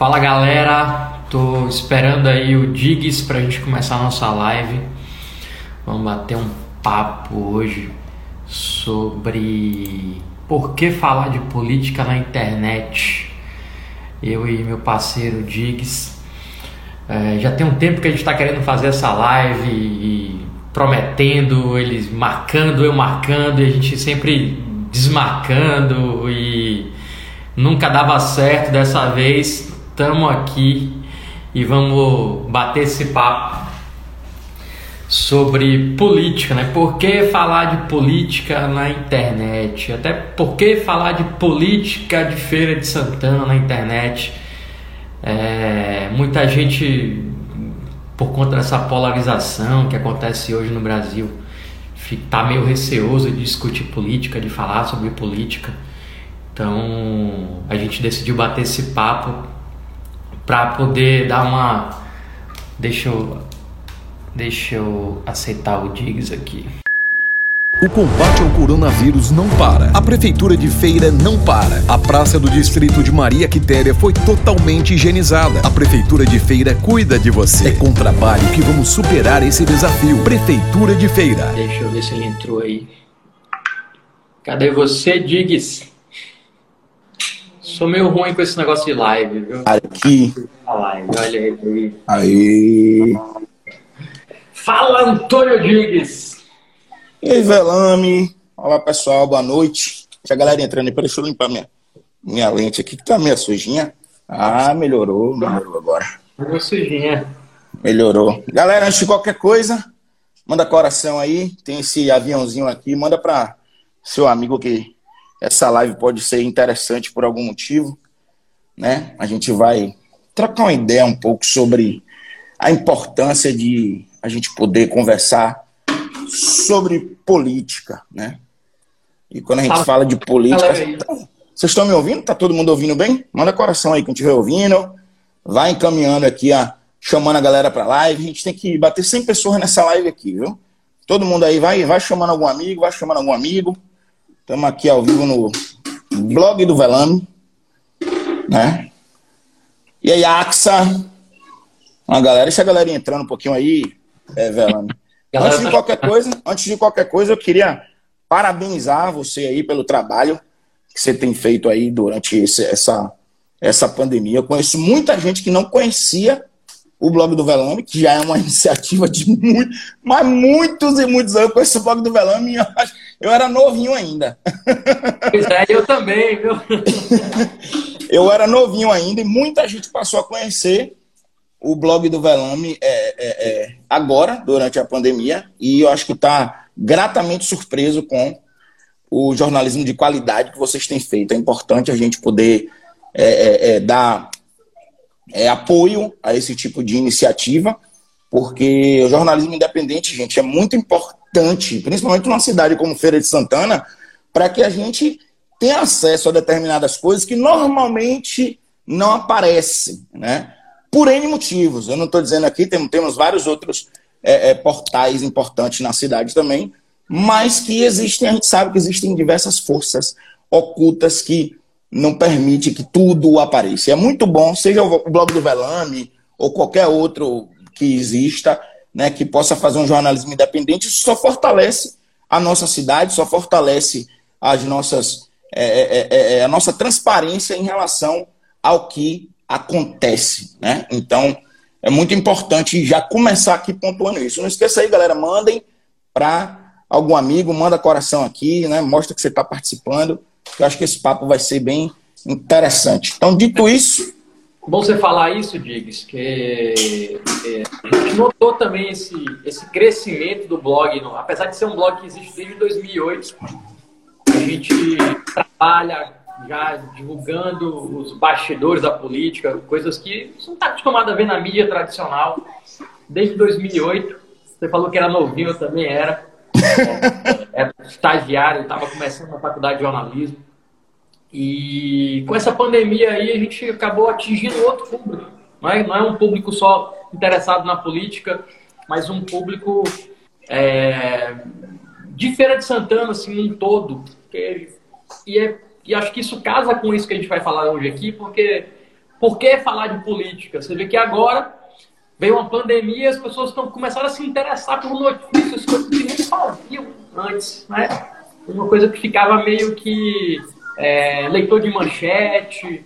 Fala galera, tô esperando aí o Diggs pra gente começar a nossa live. Vamos bater um papo hoje sobre por que falar de política na internet. Eu e meu parceiro Diggs. É, já tem um tempo que a gente está querendo fazer essa live e prometendo, eles marcando, eu marcando, e a gente sempre desmarcando e nunca dava certo. Dessa vez estamos aqui e vamos bater esse papo sobre política, né? Por que falar de política na internet? Até por que falar de política de Feira de Santana na internet? É, muita gente, por conta dessa polarização que acontece hoje no Brasil, está meio receoso de discutir política, de falar sobre política. Então a gente decidiu bater esse papo para poder dar uma. Deixa eu. Deixa eu aceitar o Diggs aqui. O combate ao coronavírus não para. A Prefeitura de Feira não para. A praça do distrito de Maria Quitéria foi totalmente higienizada. A Prefeitura de Feira cuida de você. É com trabalho que vamos superar esse desafio. Prefeitura de Feira. Deixa eu ver se ele entrou aí. Cadê você, Diggs? Sou meio ruim com esse negócio de live, viu? Aqui. A live, olha aí. Aí. Fala, Antônio Diggs! E aí, Velame? Olá, pessoal, boa noite. Deixa a galera entrando aí, deixa eu limpar minha, minha lente aqui, que tá meio sujinha. Ah, melhorou, melhorou agora. Meio sujinha. Melhorou. Galera, antes de qualquer coisa, manda coração aí. Tem esse aviãozinho aqui, manda para seu amigo que essa live pode ser interessante por algum motivo, né? A gente vai trocar uma ideia um pouco sobre a importância de a gente poder conversar sobre política, né? E quando a gente fala, de política, vocês estão me ouvindo? Tá todo mundo ouvindo bem? Manda coração aí quem estiver ouvindo. Vai encaminhando aqui a chamando a galera para live. A gente tem que bater 100 pessoas nessa live aqui, viu? Todo mundo aí vai, vai chamando algum amigo, vai chamando algum amigo. Estamos aqui ao vivo no blog do Velame, né? E aí, Axa, uma galera, deixa a galera entrando um pouquinho aí, é, Velame. Antes de tá qualquer coisa, antes de qualquer coisa, eu queria parabenizar você aí pelo trabalho que você tem feito aí durante esse, essa, essa pandemia. Eu conheço muita gente que não conhecia o blog do Velame, que já é uma iniciativa de muito, mas muitos e muitos anos. Eu conheço o blog do Velame e eu, eu era novinho ainda. Pois é, eu também, viu? eu era novinho ainda e muita gente passou a conhecer o blog do Velame é, é, é, agora, durante a pandemia, e eu acho que está gratamente surpreso com o jornalismo de qualidade que vocês têm feito. É importante a gente poder é, é, é, dar é, apoio a esse tipo de iniciativa, porque o jornalismo independente, gente, é muito importante, principalmente numa cidade como Feira de Santana, para que a gente tenha acesso a determinadas coisas que normalmente não aparecem, né? Por N motivos. Eu não estou dizendo aqui, temos, vários outros é, é, portais importantes na cidade também, mas que existem, a gente sabe que existem diversas forças ocultas que não permite que tudo apareça. É muito bom, seja o blog do Velame ou qualquer outro que exista, né, que possa fazer um jornalismo independente, isso só fortalece a nossa cidade, só fortalece as nossas, é, é, é, é a nossa transparência em relação ao que acontece. Né? Então, é muito importante já começar aqui pontuando isso. Não esqueça aí, galera, mandem para algum amigo, manda coração aqui, né? mostra que você está participando eu acho que esse papo vai ser bem interessante. Então, dito isso. Bom você falar isso, Diggs, que é, a gente notou também esse, esse crescimento do blog, no, apesar de ser um blog que existe desde 2008, a gente trabalha já divulgando os bastidores da política, coisas que você não está acostumado a ver na mídia tradicional desde 2008. Você falou que era novinho, eu também era. É, estagiário, estava começando na faculdade de jornalismo. E com essa pandemia aí, a gente acabou atingindo outro público. Não é, não é um público só interessado na política, mas um público é, de Feira de Santana, assim, um todo. e, é, e acho que isso casa com isso que a gente vai falar hoje aqui, porque por que falar de política? Você vê que agora veio uma pandemia, as pessoas estão começando a se interessar por notícias, coisas que nem faziam antes, né? Uma coisa que ficava meio que é, leitor de manchete,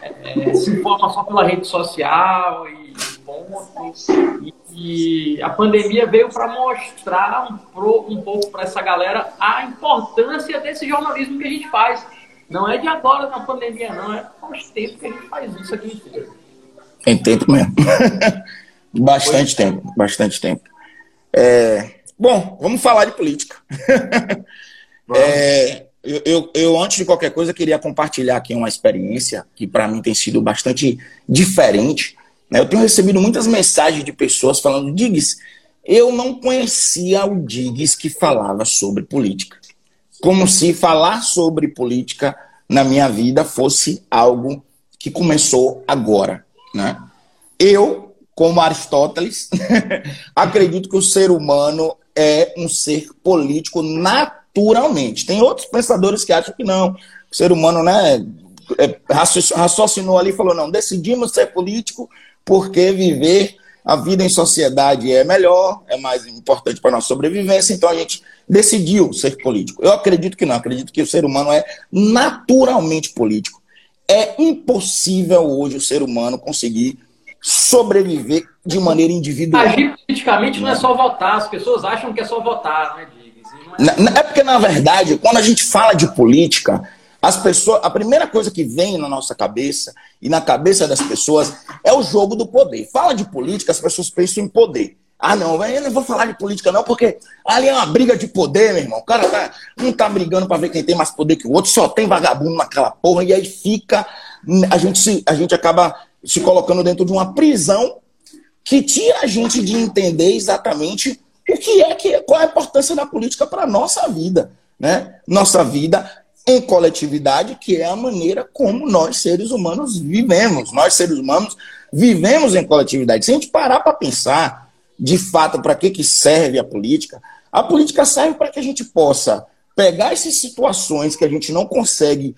é, se informa só pela rede social e pontos. E, e a pandemia veio para mostrar um, pro, um pouco para essa galera a importância desse jornalismo que a gente faz. Não é de agora na pandemia, não, é faz tempo que a gente faz isso aqui inteiro. Tem tempo mesmo. bastante Foi. tempo, bastante tempo. É, bom, vamos falar de política. é, eu, eu, eu, antes de qualquer coisa, queria compartilhar aqui uma experiência que para mim tem sido bastante diferente. Né? Eu tenho recebido muitas mensagens de pessoas falando, Diggs, eu não conhecia o Diggs que falava sobre política. Como se falar sobre política na minha vida fosse algo que começou agora. Né? Eu, como Aristóteles, acredito que o ser humano é um ser político naturalmente. Tem outros pensadores que acham que não. O ser humano, né, é, raciocinou ali e falou: não, decidimos ser político porque viver a vida em sociedade é melhor, é mais importante para a nossa sobrevivência, então a gente decidiu ser político. Eu acredito que não, acredito que o ser humano é naturalmente político. É impossível hoje o ser humano conseguir sobreviver de maneira individual. Agir politicamente não é só votar, as pessoas acham que é só votar, né, É... é porque, na verdade, quando a gente fala de política, as pessoas, a primeira coisa que vem na nossa cabeça e na cabeça das pessoas é o jogo do poder. Fala de política, as pessoas pensam em poder. Ah, não, eu não vou falar de política, não, porque ali é uma briga de poder, meu irmão. O cara tá, não tá brigando para ver quem tem mais poder que o outro, só tem vagabundo naquela porra, e aí fica. A gente, se, a gente acaba se colocando dentro de uma prisão que tira a gente de entender exatamente o que é que qual é a importância da política para nossa vida, né? Nossa vida em coletividade, que é a maneira como nós seres humanos vivemos. Nós seres humanos vivemos em coletividade. Se a gente parar para pensar de fato para que, que serve a política. A política serve para que a gente possa pegar essas situações que a gente não consegue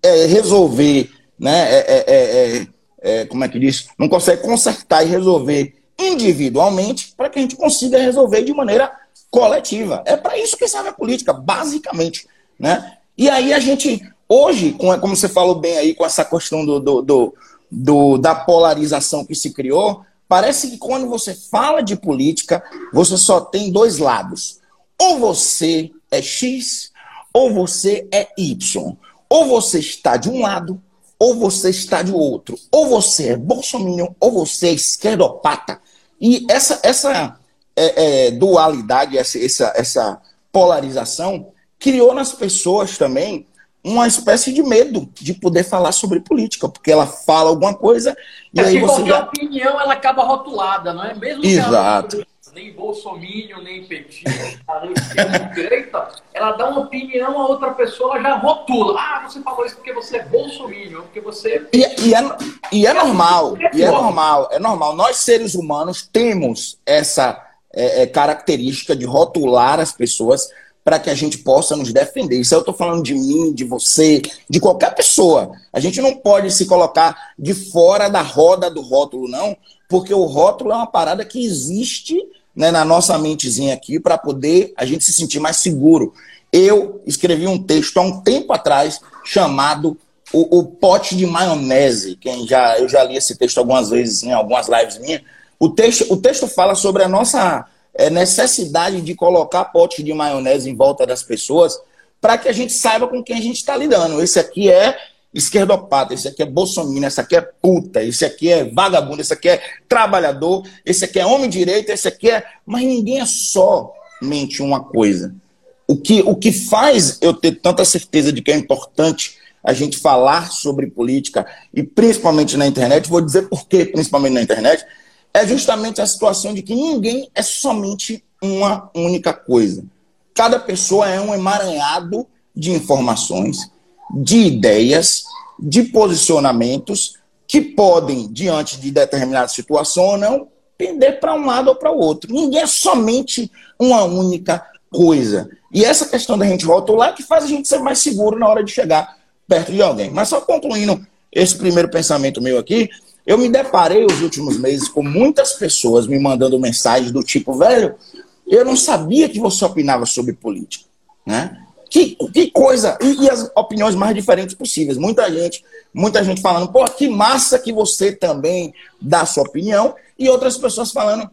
é, resolver, né? É é, é, é, é, como é que diz? Não consegue consertar e resolver individualmente para que a gente consiga resolver de maneira coletiva. É para isso que serve a política, basicamente. Né? E aí a gente, hoje, como você falou bem aí, com essa questão do, do, do, do da polarização que se criou, Parece que quando você fala de política, você só tem dois lados. Ou você é X, ou você é Y. Ou você está de um lado, ou você está de outro. Ou você é bolsominion, ou você é esquerdopata. E essa, essa é, é, dualidade, essa, essa, essa polarização, criou nas pessoas também uma espécie de medo de poder falar sobre política, porque ela fala alguma coisa e é aí você qualquer já... opinião ela acaba rotulada, não é? Mesmo Exato. Ela, nem bolsominion, nem petista, nem direita, ela dá uma opinião a outra pessoa, ela já rotula. Ah, você falou isso porque você é bolsominion, porque você... E, e, é, e é normal, e é normal, é normal. Nós, seres humanos, temos essa é, é, característica de rotular as pessoas para que a gente possa nos defender. Isso eu estou falando de mim, de você, de qualquer pessoa. A gente não pode se colocar de fora da roda do rótulo, não, porque o rótulo é uma parada que existe né, na nossa mentezinha aqui para poder a gente se sentir mais seguro. Eu escrevi um texto há um tempo atrás chamado o, o, pote de maionese. Quem já eu já li esse texto algumas vezes em algumas lives minhas. O texto, o texto fala sobre a nossa é, necessidade de colocar potes de maionese em volta das pessoas para que a gente saiba com quem a gente está lidando. Esse aqui é esquerdopata, esse aqui é bolsominion, esse aqui é puta, esse aqui é vagabundo, esse aqui é trabalhador, esse aqui é homem direito, esse aqui é. Mas ninguém é só mente uma coisa. O que, o que faz eu ter tanta certeza de que é importante a gente falar sobre política, e principalmente na internet, vou dizer por que, principalmente na internet, é justamente a situação de que ninguém é somente uma única coisa. Cada pessoa é um emaranhado de informações, de ideias, de posicionamentos que podem, diante de determinada situação ou não, pender para um lado ou para o outro. Ninguém é somente uma única coisa. E essa questão da gente rotular é que faz a gente ser mais seguro na hora de chegar perto de alguém. Mas só concluindo esse primeiro pensamento meu aqui, eu me deparei os últimos meses com muitas pessoas me mandando mensagens do tipo, velho, eu não sabia que você opinava sobre política, né? Que, que coisa, e, e, as opiniões mais diferentes possíveis. Muita gente, muita gente falando, pô, que massa que você também dá sua opinião, e outras pessoas falando,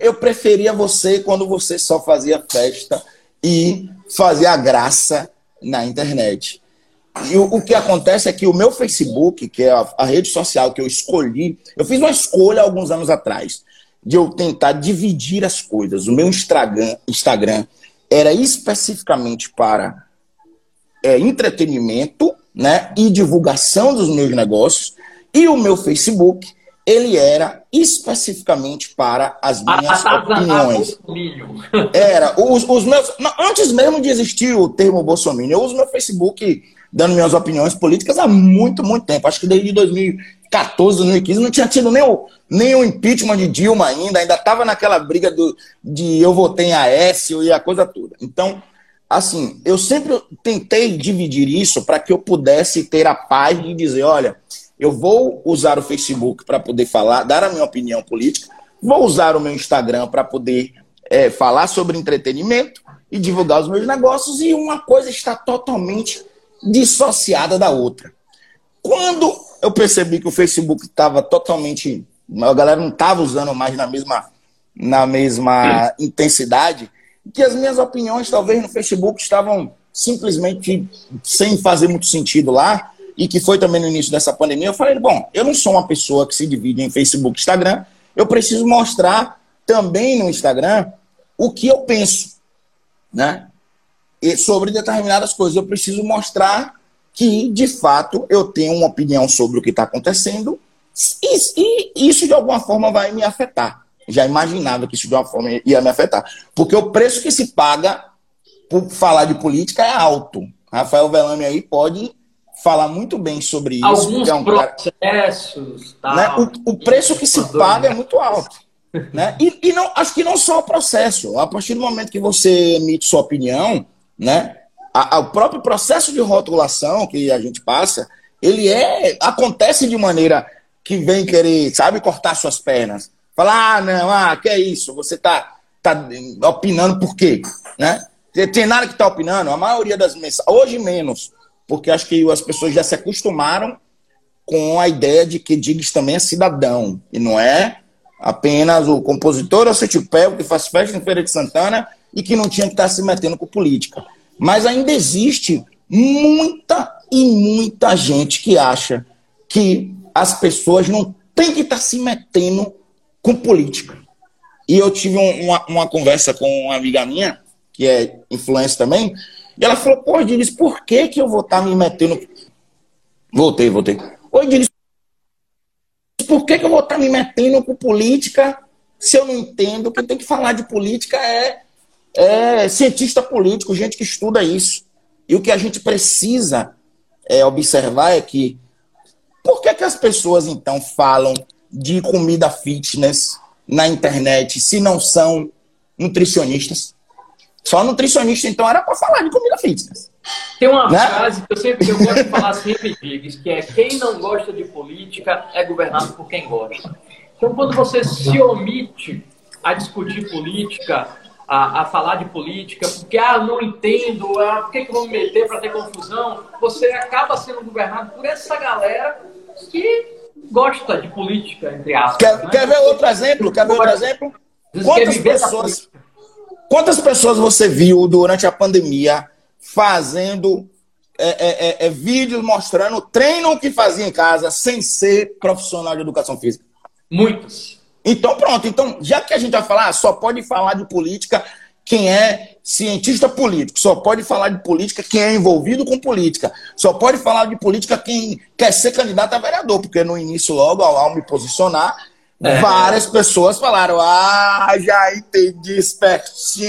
eu preferia você quando você só fazia festa e fazia graça na internet. E o, o, que acontece é que o meu Facebook, que é a, a, rede social que eu escolhi, eu fiz uma escolha alguns anos atrás de eu tentar dividir as coisas. O meu Instagram, Instagram era especificamente para é, entretenimento né, e divulgação dos meus negócios, e o meu Facebook ele era especificamente para as minhas opiniões. Era, os, os meus. Antes mesmo de existir o termo Bolsonaro, eu uso meu Facebook dando minhas opiniões políticas há muito, muito tempo. Acho que desde 2014, 2015, não tinha tido nem o, nem o impeachment de Dilma ainda, ainda estava naquela briga do, de eu votei em Aécio e a coisa toda. Então, assim, eu sempre tentei dividir isso para que eu pudesse ter a paz de dizer, olha, eu vou usar o Facebook para poder falar, dar a minha opinião política, vou usar o meu Instagram para poder é, falar sobre entretenimento e divulgar os meus negócios, e uma coisa está totalmente dissociada da outra. Quando eu percebi que o Facebook estava totalmente. A galera não estava usando mais na mesma, na mesma intensidade, que as minhas opiniões, talvez no Facebook, estavam simplesmente sem fazer muito sentido lá, e que foi também no início dessa pandemia. Eu falei, bom, eu não sou uma pessoa que se divide em Facebook e Instagram, eu preciso mostrar também no Instagram o que eu penso, né? Sobre determinadas coisas. Eu preciso mostrar que, de fato, eu tenho uma opinião sobre o que está acontecendo e, e, isso, de alguma forma, vai me afetar. Já imaginava que isso, de alguma forma, ia me afetar. Porque o preço que se paga por falar de política é alto. Rafael Velame aí pode falar muito bem sobre isso. Alguns é um processos. Cara, né? o, o preço que se paga é muito alto. Né? E, e não, acho que não só o processo. A partir do momento que você emite sua opinião, né? A, a, o próprio processo de rotulação que a gente passa, ele é acontece de maneira que vem querer, sabe, cortar suas pernas. Falar, ah, não, ah, que é isso? Você tá, tá opinando por quê? Né? Tem nada que tá opinando? A maioria das mensagens, hoje menos, porque acho que as pessoas já se acostumaram com a ideia de que Diggs também é cidadão, e não é apenas o compositor ou o que faz festa em Feira de Santana e que não tinha que estar se metendo com política. Mas ainda existe muita e muita gente que acha que as pessoas não têm que estar se metendo com política. E eu tive uma, uma conversa com uma amiga minha, que é influência também, e ela falou, pô, Dinis, por que, que eu vou estar me metendo... Voltei, voltei. Oi, Dinis, por que, que eu vou estar me metendo com política se eu não entendo que tem que falar de política é é cientista político, gente que estuda isso. E o que a gente precisa é, observar é que por que, que as pessoas então falam de comida fitness na internet se não são nutricionistas? Só nutricionista, então, era para falar de comida fitness. Tem uma né? frase que eu sempre que eu gosto de falar sempre, Diggs, que é quem não gosta de política é governado por quem gosta. Então, quando você se omite a discutir política, a, a, falar de política, porque, ah, não entendo, ah, por que, que vou me meter para ter confusão? Você acaba sendo governado por essa galera que gosta de política, entre aspas. Quer, né? quer ver outro exemplo? Quer ver outro exemplo? Quantas pessoas, quantas pessoas você viu durante a pandemia fazendo é, é, é, é, vídeos mostrando treino que fazia em casa sem ser profissional de educação física? Muitos. Então, pronto. Então, já que a gente vai falar, só pode falar de política quem é cientista político, só pode falar de política quem é envolvido com política, só pode falar de política quem quer ser candidato a vereador, porque no início, logo, ao, me posicionar, é. várias pessoas falaram: Ah, já entendi, espertinho.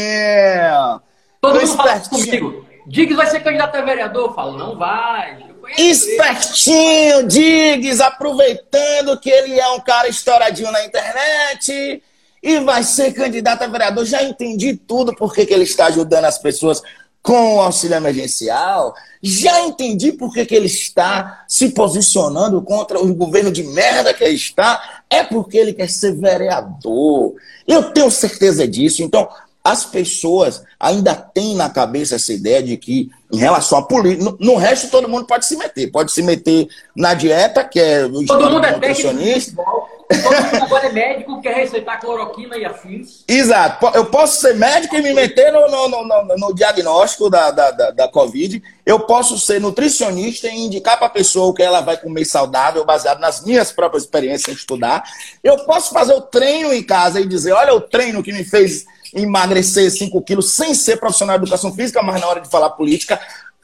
Todo mundo fala comigo. Diggs vai ser candidato a vereador? Eu falo, não vai. Espertinho, Diggs, aproveitando que ele é um cara estouradinho na internet e vai ser candidato a vereador. Já entendi tudo porque que ele está ajudando as pessoas com o auxílio emergencial, já entendi por que, que ele está se posicionando contra o governo de merda que ele está, é porque ele quer ser vereador. Eu tenho certeza disso. Então, as pessoas ainda têm na cabeça essa ideia de que, em relação à política, no, no, resto todo mundo pode se meter. Pode se meter na dieta, que é o Todo mundo é nutricionista. Todo mundo agora é médico, quer receitar cloroquina e afins. Exato. Eu posso ser médico e me meter no, no, no, no diagnóstico da, da, da, da, Covid. Eu posso ser nutricionista e indicar para a pessoa o que ela vai comer saudável, baseado nas minhas próprias experiências em estudar. Eu posso fazer o treino em casa e dizer: olha o treino que me fez emagrecer 5 quilos sem ser profissional de educação física, mas na hora de falar política,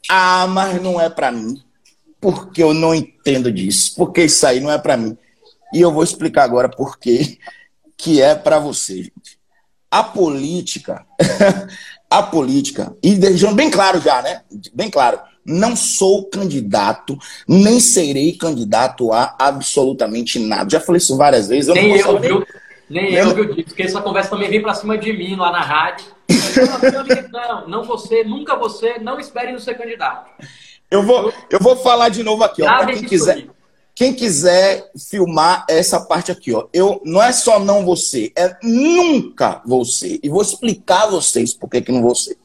ah, mas não é para mim. Porque eu não entendo disso. Porque isso aí não é para mim. E eu vou explicar agora por que que é para você, gente. A política, a política, e deixando bem claro já, né? Bem claro, não sou candidato, nem serei candidato a absolutamente nada. Já falei isso várias vezes. Eu nem eu, viu? Nem eu, viu, Dito? Porque essa conversa também vem para cima de mim lá na rádio. Não, não você, nunca você, não espere no ser candidato. Eu vou, eu vou falar de novo aqui, ó, para quem quiser. Quem quiser filmar essa parte aqui, ó, eu não é só não você, é nunca você. E vou explicar a vocês por que, que não você.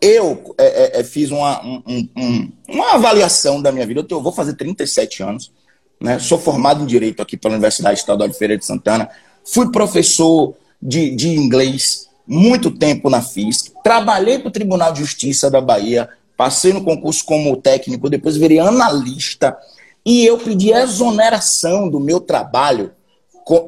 Eu é, é, é fiz uma, um, um, uma avaliação da minha vida. Eu, tenho, eu vou fazer 37 anos. Né? Sou formado em Direito aqui pela Universidade Estadual de Feira de Santana. Fui professor de, de inglês muito tempo na FISC, trabalhei para o Tribunal de Justiça da Bahia, passei no concurso como técnico, depois virei analista. E eu pedi exoneração do meu trabalho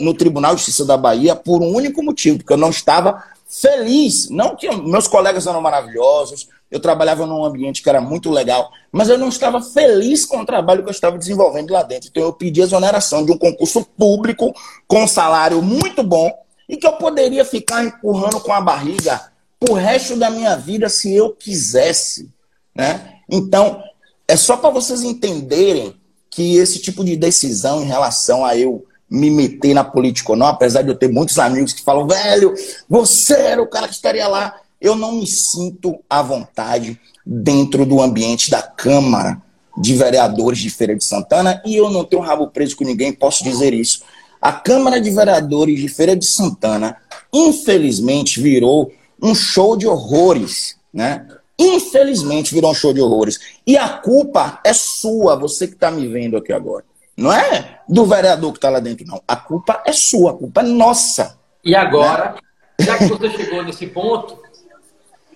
no Tribunal de Justiça da Bahia por um único motivo, porque eu não estava feliz. Não que meus colegas eram maravilhosos, eu trabalhava num ambiente que era muito legal, mas eu não estava feliz com o trabalho que eu estava desenvolvendo lá dentro. Então eu pedi exoneração de um concurso público com um salário muito bom e que eu poderia ficar empurrando com a barriga o resto da minha vida se eu quisesse, né? Então, é só para vocês entenderem que esse tipo de decisão em relação a eu me meter na política ou não, apesar de eu ter muitos amigos que falam, velho, você era o cara que estaria lá eu não me sinto à vontade dentro do ambiente da Câmara de Vereadores de Feira de Santana e eu não tenho rabo preso com ninguém, posso dizer isso. A Câmara de Vereadores de Feira de Santana, infelizmente, virou um show de horrores, né? Infelizmente virou um show de horrores. E a culpa é sua, você que está me vendo aqui agora. Não é do vereador que está lá dentro, não. A culpa é sua, a culpa é nossa. E agora, né? já que você chegou nesse ponto,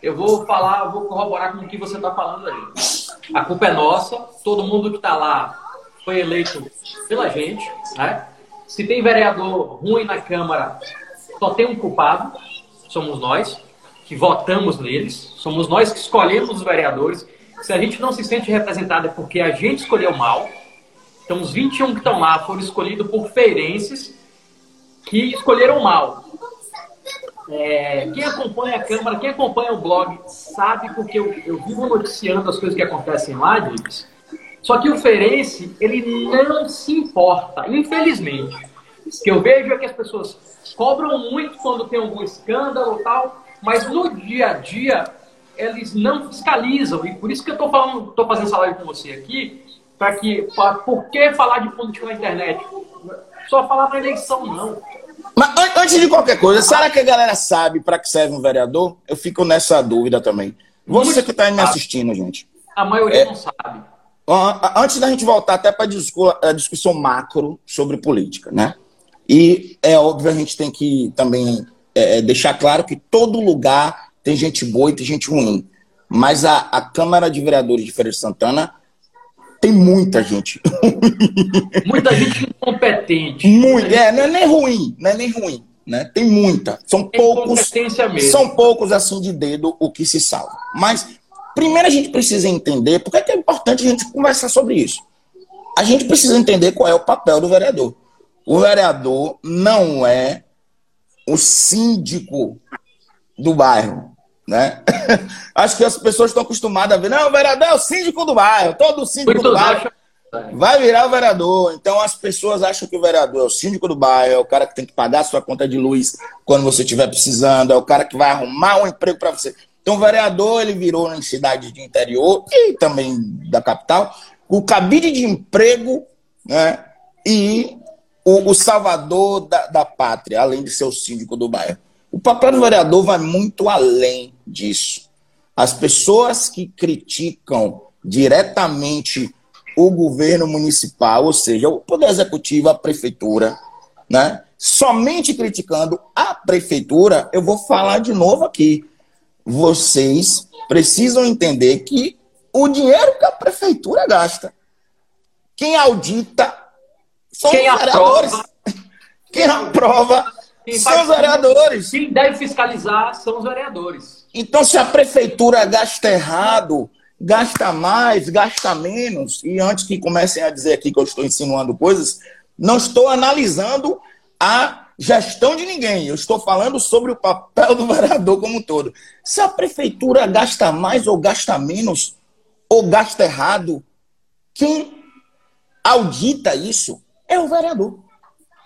eu vou falar, vou corroborar com o que você está falando aí. A culpa é nossa, todo mundo que está lá foi eleito pela gente. Né? Se tem vereador ruim na Câmara, só tem um culpado, somos nós, que votamos neles, somos nós que escolhemos os vereadores. Se a gente não se sente representado é porque a gente escolheu mal. Então, os 21 que estão lá foram escolhidos por feirenses que escolheram mal. É, quem acompanha a Câmara, quem acompanha o blog, sabe porque eu, eu vivo noticiando as coisas que acontecem lá, Dives. Só que o Ferense, ele não se importa, infelizmente. O que eu vejo é que as pessoas cobram muito quando tem algum escândalo e tal, mas no dia a dia eles não fiscalizam. E por isso que eu estou tô fazendo essa live com você aqui, para que, pra, por que falar de política na internet? Só falar para eleição, não. Mas antes de qualquer coisa, será que a galera sabe para que serve um vereador? Eu fico nessa dúvida também. Você que está me assistindo, gente. A maioria é, não sabe. Antes da gente voltar até para a discussão macro sobre política, né? E é óbvio, a gente tem que também é, é, deixar claro que todo lugar tem gente boa e tem gente ruim. Mas a, a Câmara de Vereadores de Feira de Santana tem muita gente. Muita gente incompetente. Muito, é, não é nem ruim, não é nem ruim. Né? Tem muita. São tem poucos. São poucos assim de dedo o que se salva. Mas primeiro a gente precisa entender, porque é, que é importante a gente conversar sobre isso. A gente precisa entender qual é o papel do vereador. O vereador não é o síndico do bairro. Né? Acho que as pessoas estão acostumadas a ver, não, o vereador é o síndico do bairro, todo síndico Muito do bairro vai virar o vereador. Então as pessoas acham que o vereador é o síndico do bairro, é o cara que tem que pagar a sua conta de luz quando você estiver precisando, é o cara que vai arrumar um emprego para você. Então, o vereador ele virou em cidade de interior e também da capital o cabide de emprego né, e o, o salvador da, da, pátria, além de ser o síndico do bairro. O papel do vereador vai muito além disso. As pessoas que criticam diretamente o governo municipal, ou seja, o poder executivo, a prefeitura, né? Somente criticando a prefeitura, eu vou falar de novo aqui. Vocês precisam entender que o dinheiro que a prefeitura gasta, quem audita são quem os vereadores. Aprova. Quem aprova quem são os vereadores. Quem deve fiscalizar são os vereadores. Então, se a prefeitura gasta errado, gasta mais, gasta menos, e antes que comecem a dizer aqui que eu estou insinuando coisas, não estou analisando a gestão de ninguém. Eu estou falando sobre o papel do vereador como um todo. Se a prefeitura gasta mais ou gasta menos, ou gasta errado, quem audita isso é o vereador.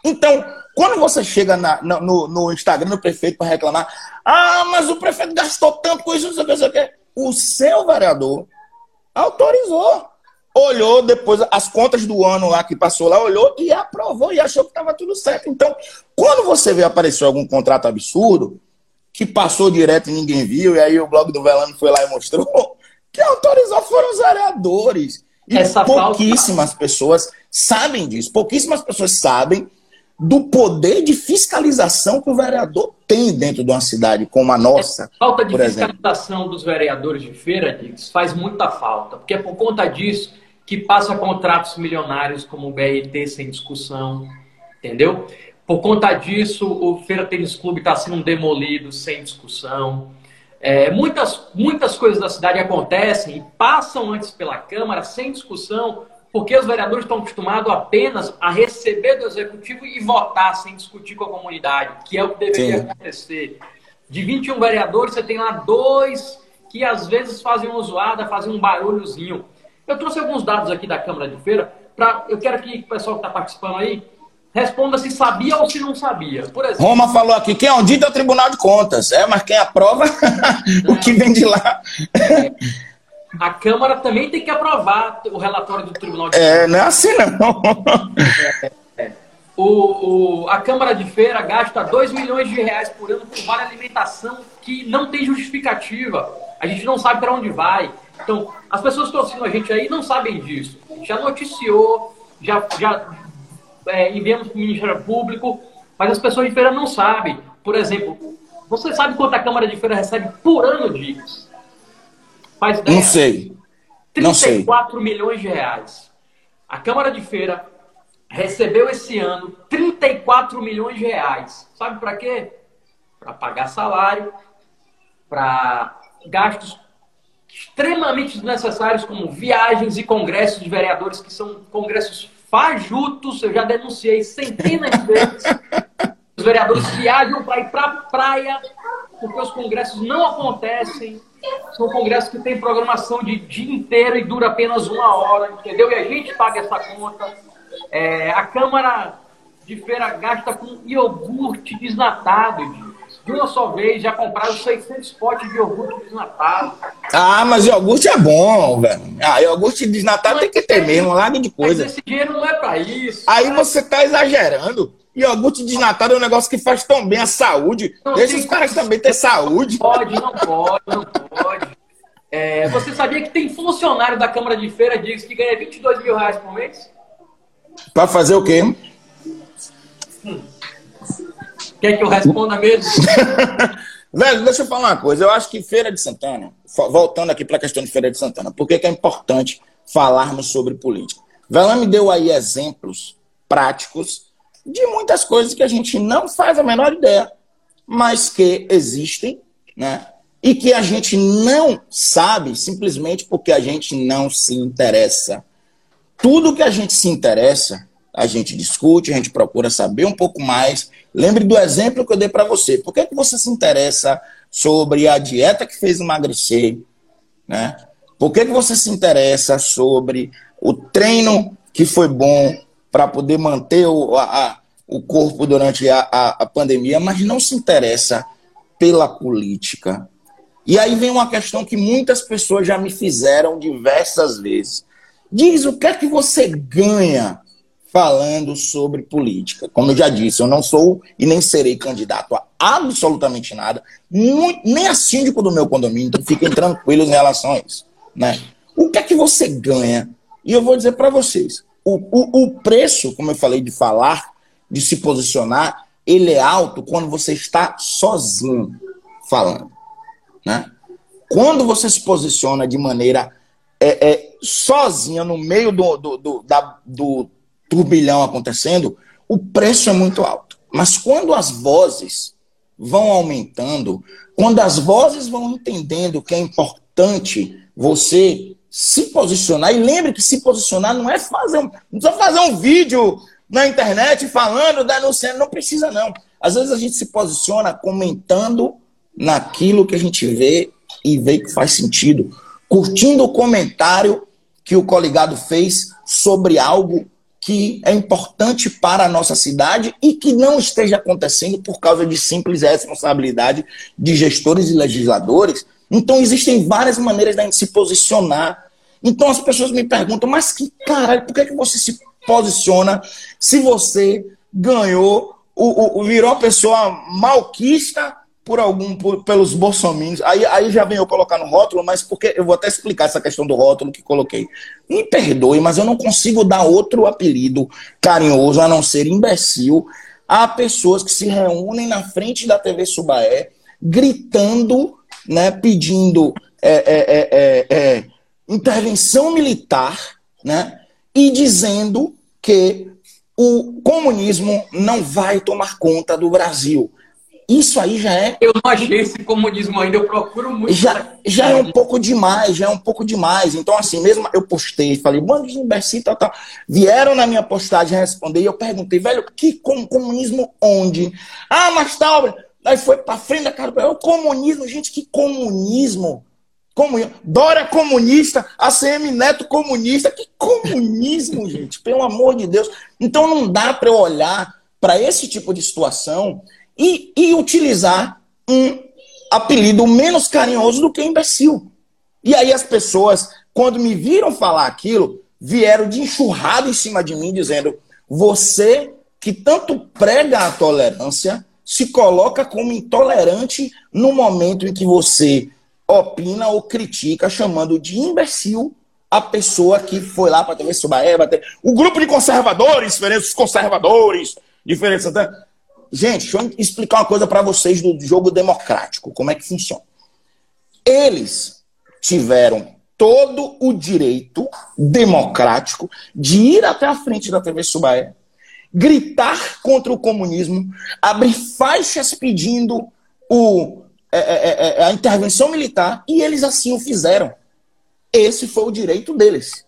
Então, quando você chega na, no, no, Instagram do prefeito para reclamar, ah, mas o prefeito gastou tanto com isso, não sei o que, não sei o que. O seu vereador autorizou. Olhou depois as contas do ano lá que passou lá, olhou e aprovou e achou que estava tudo certo. Então, quando você vê aparecer algum contrato absurdo, que passou direto e ninguém viu, e aí o blog do Velano foi lá e mostrou, quem autorizou foram os vereadores. E Essa pouquíssimas falta... pessoas sabem disso, pouquíssimas pessoas sabem do poder de fiscalização que o vereador tem dentro de uma cidade como a nossa. A falta de fiscalização exemplo. dos vereadores de feira, Dix, faz muita falta, porque é por conta disso que passa contratos milionários como o BRT sem discussão, entendeu? Por conta disso, o Feira Tênis Clube está sendo demolido sem discussão. É, muitas, muitas coisas da cidade acontecem e passam antes pela Câmara sem discussão, porque os vereadores estão acostumados apenas a receber do executivo e votar sem discutir com a comunidade, que é o que deveria Sim. acontecer. De 21 vereadores, você tem lá dois que às vezes fazem uma zoada, fazem um barulhozinho. Eu trouxe alguns dados aqui da Câmara de Feira, pra, eu quero que o pessoal que está participando aí responda se sabia ou se não sabia. Por exemplo, Roma falou aqui, quem audita é o Tribunal de Contas, é, mas quem aprova o que vem de lá. É a Câmara também tem que aprovar o relatório do Tribunal de Contas. É, não é assim não. É, é. O, o, a Câmara de Feira gasta 2 milhões de reais por ano por vale alimentação que não tem justificativa. A gente não sabe para onde vai. Então, as pessoas que estão assistindo a gente aí não sabem disso. Já noticiou, já, já é, enviamos para o Ministério Público, mas as pessoas de feira não sabem. Por exemplo, você sabe quanto a Câmara de Feira recebe por ano, Dicas? Faz ideia? Não sei. 34 não sei. milhões de reais. A Câmara de Feira recebeu esse ano 34 milhões de reais. Sabe para quê? Para pagar salário, para gastos extremamente desnecessários, como viagens e congressos de vereadores, que são congressos fajutos. Eu já denunciei centenas de vezes. Os vereadores viajam para ir para a praia, porque os congressos não acontecem são congressos que têm programação de dia inteiro e dura apenas uma hora, entendeu? E a gente paga essa conta. É, a Câmara de Feira gasta com iogurte desnatado, de uma só vez já compraram 600 potes de iogurte desnatado. Ah, mas iogurte é bom, velho. Ah, iogurte desnatado mas tem que ter mesmo, larga de coisa. Mas esse dinheiro não é para isso. Aí você tá exagerando. Iogurte desnatado é um negócio que faz tão bem a saúde. Não, Deixa os caras também ter saúde. Não pode, não pode, não pode. É, você sabia que tem funcionário da Câmara de Feira diz que ganha 22 mil reais por mês? Para fazer o quê? Hum. Quer que eu responda mesmo? Velho, deixa eu falar uma coisa. Eu acho que Feira de Santana, voltando aqui para a questão de Feira de Santana, por que é importante falarmos sobre política? Velã me deu aí exemplos práticos de muitas coisas que a gente não faz a menor ideia, mas que existem, né? E que a gente não sabe simplesmente porque a gente não se interessa. Tudo que a gente se interessa, a gente discute, a gente procura saber um pouco mais. Lembre do exemplo que eu dei para você. Por que, que você se interessa sobre a dieta que fez emagrecer? Né? Por que, que você se interessa sobre o treino que foi bom para poder manter o, a, o corpo durante a, a, a pandemia, mas não se interessa pela política. E aí vem uma questão que muitas pessoas já me fizeram diversas vezes. Diz o que é que você ganha falando sobre política. Como eu já disse, eu não sou e nem serei candidato a absolutamente nada, nem a síndico do meu condomínio, então fiquem tranquilos em relação a isso. Né? O que é que você ganha? E eu vou dizer para vocês, o, o, o preço, como eu falei, de falar, de se posicionar, ele é alto quando você está sozinho falando. Né? Quando você se posiciona de maneira é, é, sozinha no meio do, do, do, da, do turbilhão acontecendo, o preço é muito alto. Mas quando as vozes vão aumentando, quando as vozes vão entendendo que é importante você se posicionar, e lembre que se posicionar não é fazer um, não precisa fazer um vídeo na internet falando, denunciando, não precisa não. Às vezes a gente se posiciona comentando naquilo que a gente vê e vê que faz sentido, curtindo o comentário que o coligado fez sobre algo que é importante para a nossa cidade e que não esteja acontecendo por causa de simples responsabilidade de gestores e legisladores. Então, existem várias maneiras da gente se posicionar. Então, as pessoas me perguntam, mas que caralho, por que, que você se posiciona se você ganhou, o, o, virou pessoa malquista por algum por, pelos bolsominions. Aí, aí já vem eu colocar no rótulo, mas porque eu vou até explicar essa questão do rótulo que coloquei. Me perdoe, mas eu não consigo dar outro apelido carinhoso a não ser imbecil a pessoas que se reúnem na frente da TV Subaé gritando, né, pedindo é, é, é, é, é intervenção militar, né, e dizendo que o comunismo não vai tomar conta do Brasil. Isso aí já é. Eu não achei esse comunismo ainda, eu procuro muito. Já, já é um pouco demais, já é um pouco demais. Então, assim, mesmo eu postei, falei, bando de imbecil, tal, tal. Vieram na minha postagem responder e eu perguntei, velho, que comunismo onde? Ah, mas tal. Aí foi pra frente da cara, o comunismo, gente, que comunismo? Comunismo. Dória comunista, ACM Neto comunista. Que comunismo, gente? Pelo amor de Deus. Então não dá para eu olhar para esse tipo de situação e, e utilizar um apelido menos carinhoso do que imbecil. E aí as pessoas, quando me viram falar aquilo, vieram de enxurrada em cima de mim, dizendo: você que tanto prega a tolerância, se coloca como intolerante no momento em que você opina ou critica, chamando de imbecil a pessoa que foi lá para a TV Subaé. O grupo de conservadores, diferentes conservadores, diferentes. Gente, deixa eu explicar uma coisa para vocês do jogo democrático, como é que funciona. Eles tiveram todo o direito democrático de ir até a frente da TV Subaé, gritar contra o comunismo, abrir faixas pedindo o, é, é, é, é a intervenção militar, e eles assim o fizeram. Esse foi o direito deles.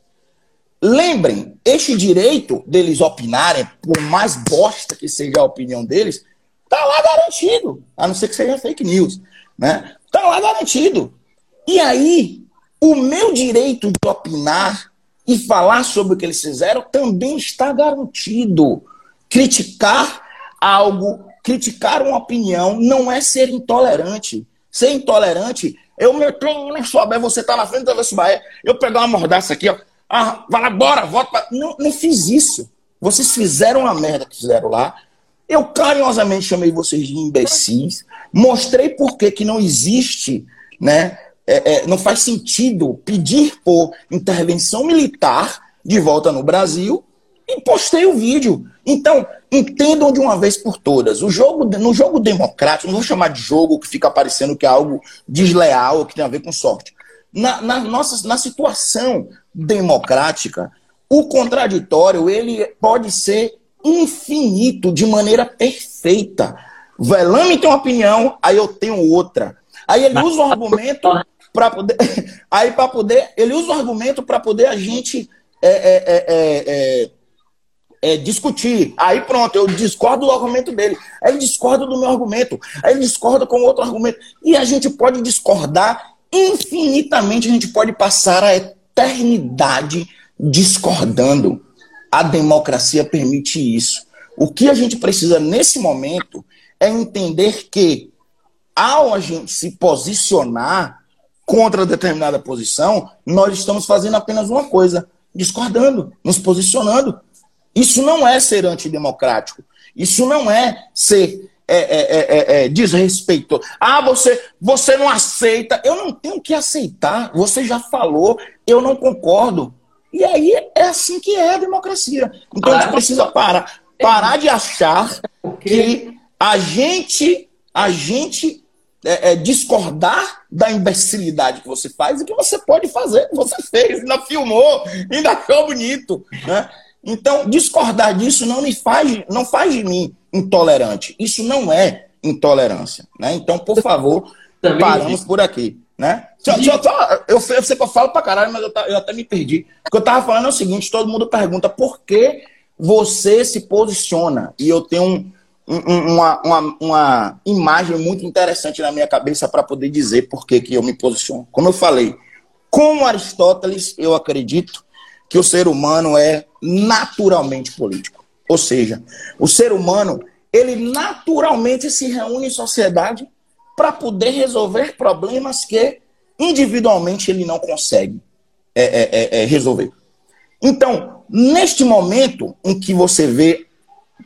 Lembrem, este direito deles opinarem, por mais bosta que seja a opinião deles, tá lá garantido. A não ser que seja fake news. Né? Tá lá garantido. E aí, o meu direito de opinar e falar sobre o que eles fizeram também está garantido. Criticar algo, criticar uma opinião, não é ser intolerante. Ser intolerante, eu me tenho, não souber, você tá na frente da Bahia, eu pegar uma mordaça aqui, ó ah, vai lá, bora, volta. Pra... Não, não fiz isso. Vocês fizeram a merda que fizeram lá. Eu carinhosamente chamei vocês de imbecis. Mostrei por que, que não existe, né? É, é, não faz sentido pedir por intervenção militar de volta no Brasil e postei o vídeo. Então, entendam de uma vez por todas. O jogo, no jogo democrático, não vou chamar de jogo que fica parecendo que é algo desleal, que tem a ver com sorte. Na, na, nossa, na situação democrática, o contraditório ele pode ser infinito de maneira perfeita. Velame tem uma opinião, aí eu tenho outra. Aí ele usa o argumento para poder, aí para poder, ele usa o argumento para poder a gente é é, é, é, discutir. Aí pronto, eu discordo do argumento dele. Aí ele discorda do meu argumento. Aí ele discorda com outro argumento. E a gente pode discordar infinitamente. A gente pode passar a eternidade discordando. A democracia permite isso. O que a gente precisa nesse momento é entender que ao a gente se posicionar contra determinada posição, nós estamos fazendo apenas uma coisa: discordando, nos posicionando. Isso não é ser antidemocrático. Isso não é ser é, é, é, é, é desrespeitoso. Ah, você, você não aceita. Eu não tenho que aceitar. Você já falou, eu não concordo. E aí é assim que é a democracia. Então a gente precisa parar, parar de achar que a gente, a gente é, é, discordar da imbecilidade que você faz e que você pode fazer, você fez, ainda filmou, ainda achou bonito. Né? Então, discordar disso não me faz, não faz de mim intolerante. Isso não é intolerância. Né? Então, por favor, Também paramos por aqui. Né? Só, só, só, eu, eu sei que eu falo pra caralho, mas eu, eu até me perdi. O que eu tava falando é o seguinte: todo mundo pergunta por que você se posiciona. E eu tenho um, uma, uma, uma imagem muito interessante na minha cabeça para poder dizer por que, que eu me posiciono. Como eu falei, com Aristóteles, eu acredito que o ser humano é naturalmente político. Ou seja, o ser humano, ele naturalmente se reúne em sociedade para poder resolver problemas que individualmente ele não consegue é, é, é, é, resolver. Então, neste momento em que você vê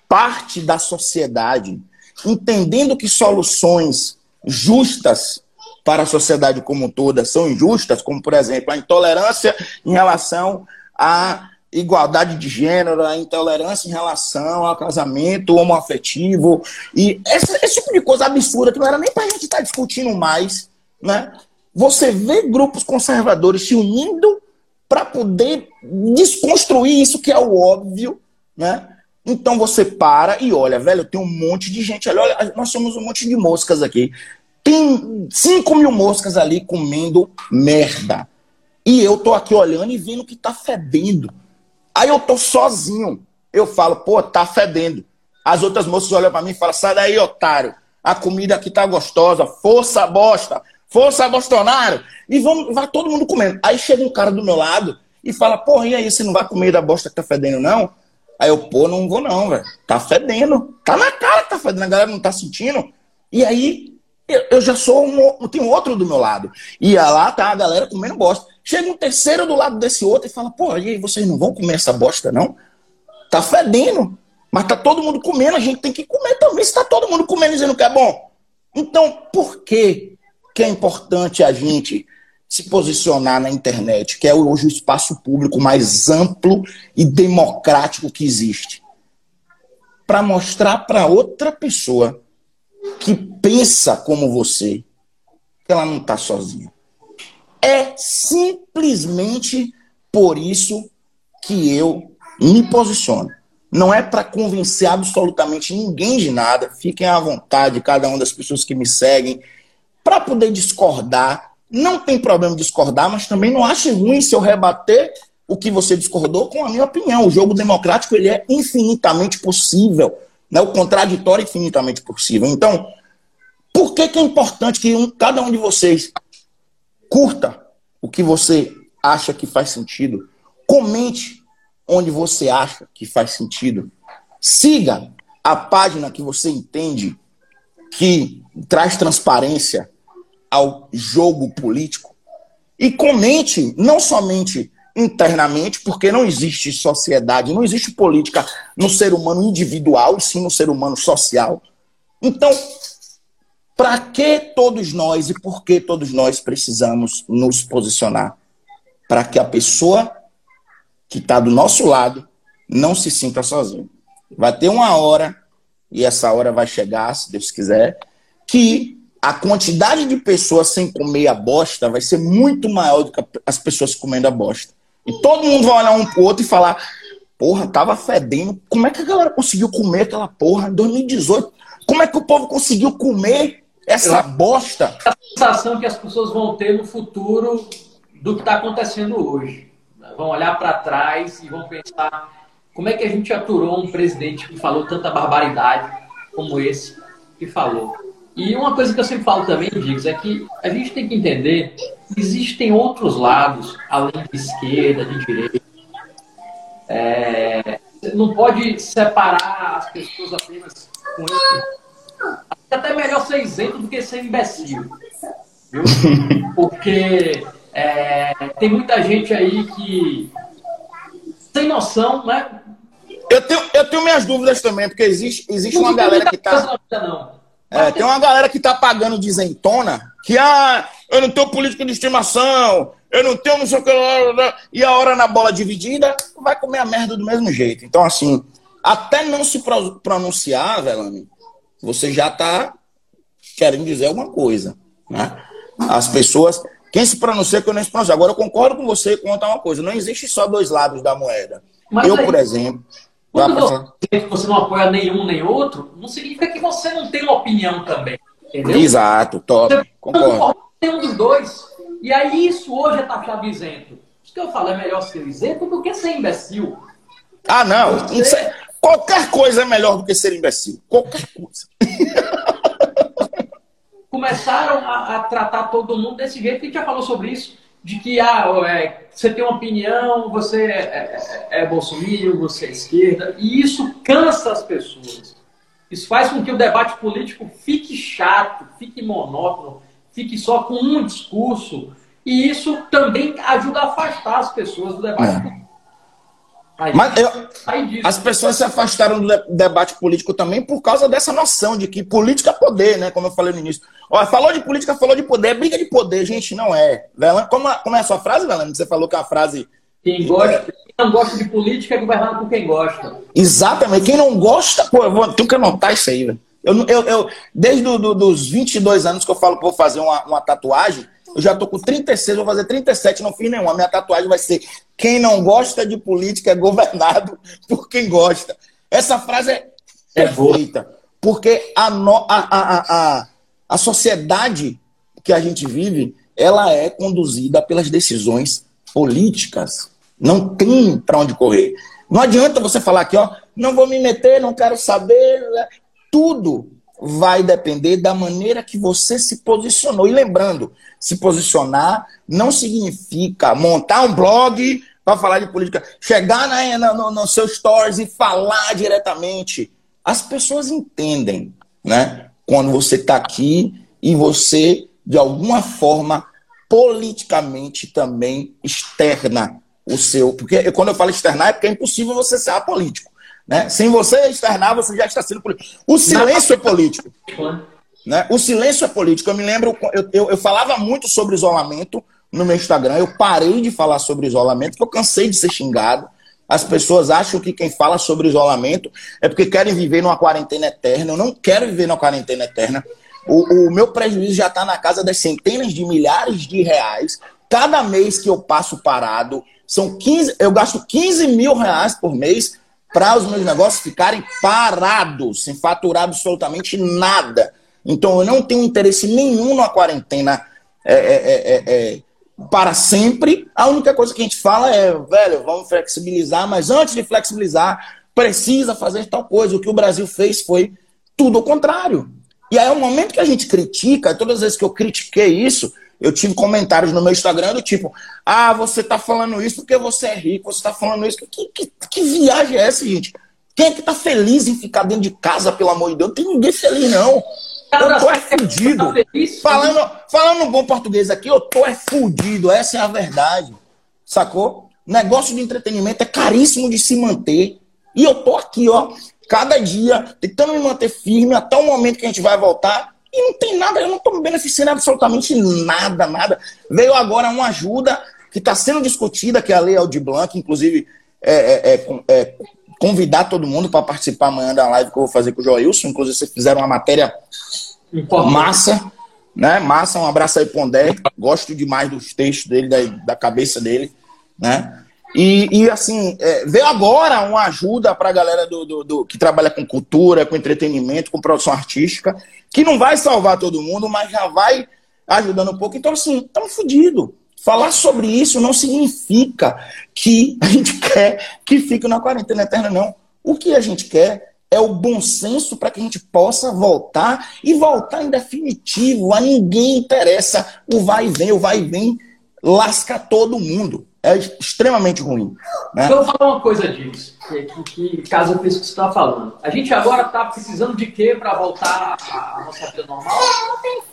parte da sociedade entendendo que soluções justas para a sociedade como toda são injustas, como, por exemplo, a intolerância em relação à igualdade de gênero, a intolerância em relação ao casamento homoafetivo, e esse, esse tipo de coisa absurda que não era nem para a gente estar tá discutindo mais, né? Você vê grupos conservadores se unindo para poder desconstruir isso que é o óbvio, né? Então você para e olha, velho, tem um monte de gente ali. Olha, nós somos um monte de moscas aqui. Tem 5 mil moscas ali comendo merda. E eu tô aqui olhando e vendo que tá fedendo. Aí eu tô sozinho. Eu falo, pô, tá fedendo. As outras moças olham para mim e falam, sai daí, otário. A comida aqui tá gostosa. Força, bosta. Força, Bolsonaro. E vamos, vai todo mundo comendo. Aí chega um cara do meu lado e fala, porra, e aí, você não vai comer da bosta que tá fedendo, não? Aí eu, pô, não vou não, velho. Tá fedendo. Tá na cara que tá fedendo, a galera não tá sentindo. E aí, eu, eu já sou um. Tem outro do meu lado. E lá tá a galera comendo bosta. Chega um terceiro do lado desse outro e fala, pô, e aí, vocês não vão comer essa bosta, não? Tá fedendo. Mas tá todo mundo comendo, a gente tem que comer também. Se tá todo mundo comendo dizendo que é bom. Então, por que, que é importante a gente se posicionar na internet, que é hoje o espaço público mais amplo e democrático que existe, para mostrar para outra pessoa que pensa como você que ela não está sozinha. É simplesmente por isso que eu me posiciono. Não é para convencer absolutamente ninguém de nada. Fiquem à vontade, cada uma das pessoas que me seguem, para poder discordar não tem problema discordar, mas também não acho ruim se eu rebater o que você discordou com a minha opinião. O jogo democrático ele é infinitamente possível. Né? O contraditório é infinitamente possível. Então, por que, que é importante que um, cada um de vocês curta o que você acha que faz sentido? Comente onde você acha que faz sentido. Siga a página que você entende que traz transparência, ao jogo político e comente não somente internamente, porque não existe sociedade, não existe política no ser humano individual, e sim no ser humano social. Então, para que todos nós e por que todos nós precisamos nos posicionar? Para que a pessoa que está do nosso lado não se sinta sozinho. Vai ter uma hora, e essa hora vai chegar, se Deus quiser, que a quantidade de pessoas sem comer a bosta vai ser muito maior do que as pessoas comendo a bosta. E todo mundo vai olhar um pro outro e falar: porra, tava fedendo. Como é que a galera conseguiu comer aquela porra em 2018? Como é que o povo conseguiu comer essa bosta? A sensação que as pessoas vão ter no futuro do que está acontecendo hoje. Vão olhar para trás e vão pensar: como é que a gente aturou um presidente que falou tanta barbaridade como esse que falou? E uma coisa que eu sempre falo também, Diggs, é que a gente tem que entender que existem outros lados, além de esquerda, de direita. É, não pode separar as pessoas apenas com esse. Até melhor ser isento do que ser imbecil. Viu? Porque é, tem muita gente aí que sem noção, né? Eu tenho, eu tenho minhas dúvidas também, porque existe, existe uma galera que tá. É, tem uma galera que tá pagando de isentona, que ah, eu não tenho político de estimação, eu não tenho não sei o que, e a hora na bola dividida, vai comer a merda do mesmo jeito. Então, assim, até não se pronunciar, Velame, você já tá querendo dizer alguma coisa, né? As pessoas, quem se pronuncia, que eu não se pronuncia. Agora, eu concordo com você quanto a uma coisa, não existe só dois lados da moeda. Mas eu, aí, por exemplo... Quando você, você não apoia nenhum nem outro, não significa que você não tem uma opinião também. Entendeu? Exato, top. Você concordo. Tem um dos dois. E aí isso hoje é taxado isento. Isso que eu falo, é melhor ser isento do que ser imbecil. Ah, não. Você... É, qualquer coisa é melhor do que ser imbecil. Qualquer coisa. Começaram a, a, tratar todo mundo desse jeito, a gente já falou sobre isso, de que ah, é, você tem uma opinião, você é, é, é bolsominion, você é esquerda, e isso cansa as pessoas. Isso faz com que o debate político fique chato, fique monótono, fique só com um discurso. E isso também ajuda a afastar as pessoas do debate é. político. Aí, Mas eu, as pessoas se afastaram do debate político também por causa dessa noção de que política é poder, né? Como eu falei no início. Olha, falou de política, falou de poder, é briga de poder, gente, não é. como, como é a sua frase, Velano? Você falou que a frase. Quem gosta, quem não gosta de política é governado por quem gosta. Exatamente. Quem não gosta, pô, eu vou, tenho que anotar isso aí, velho. Eu, eu, eu, desde do, do, dos 22 anos que eu falo que vou fazer uma, uma tatuagem, eu já tô com 36, vou fazer 37, não fiz nenhuma. Minha tatuagem vai ser: quem não gosta de política é governado por quem gosta. Essa frase é, é perfeita, porque a, no, a, a, a, a sociedade que a gente vive, ela é conduzida pelas decisões políticas. Não tem para onde correr. Não adianta você falar aqui, ó, não vou me meter, não quero saber. Né? tudo vai depender da maneira que você se posicionou. E lembrando, se posicionar não significa montar um blog para falar de política, chegar na, no, no seu stories e falar diretamente. As pessoas entendem, né? Quando você está aqui e você, de alguma forma, politicamente também externa o seu. Porque quando eu falo externar, é porque é impossível você ser apolítico. Né? Sem você externar, você já está sendo político. O silêncio é político. Né? O silêncio é político. Eu me lembro, eu, eu, eu, falava muito sobre isolamento no meu Instagram. Eu parei de falar sobre isolamento, porque eu cansei de ser xingado. As pessoas acham que quem fala sobre isolamento é porque querem viver numa quarentena eterna. Eu não quero viver numa quarentena eterna. O, o meu prejuízo já está na casa das centenas de milhares de reais. Cada mês que eu passo parado, são 15, eu gasto 15 mil reais por mês para os meus negócios ficarem parados, sem faturar absolutamente nada. Então eu não tenho interesse nenhum na quarentena é, é, é, é, é para sempre. A única coisa que a gente fala é, velho, vamos flexibilizar, mas antes de flexibilizar, precisa fazer tal coisa. O que o Brasil fez foi tudo o contrário. E aí é o momento que a gente critica, todas as vezes que eu critiquei isso, eu tive comentários no meu Instagram do tipo: Ah, você tá falando isso porque você é rico, você tá falando isso. Que, que, que viagem é essa, gente? Quem é que tá feliz em ficar dentro de casa, pelo amor de Deus? Não tem ninguém feliz, não. Eu tô é fudido. Falando, falando bom português aqui, eu tô é fudido. Essa é a verdade. Sacou? Negócio de entretenimento é caríssimo de se manter. E eu tô aqui, ó, cada dia, tentando me manter firme até o momento que a gente vai voltar e não tem nada, eu não estou me beneficiando absolutamente nada, nada. Veio agora uma ajuda que está sendo discutida, que é a Lei Aldir Blanc, inclusive é, é, é, é convidar todo mundo para participar amanhã da live que eu vou fazer com o Joilson. Inclusive, vocês fizeram uma matéria massa, né? Massa, um abraço aí pro André. Gosto demais dos textos dele, da, da cabeça dele, né? E, e assim, é, veio agora uma ajuda para a galera do, do, do, que trabalha com cultura, com entretenimento, com produção artística, que não vai salvar todo mundo, mas já vai ajudando um pouco. Então, assim, estamos fodidos. Falar sobre isso não significa que a gente quer que fique na quarentena eterna, não. O que a gente quer é o bom senso para que a gente possa voltar e voltar em definitivo. A ninguém interessa o vai e vem, o vai e vem lasca todo mundo. É extremamente ruim. Né? Eu vou falar uma coisa disso, que, que, que caso com isso que você está falando. A gente agora está precisando de quê para voltar à nossa vida normal?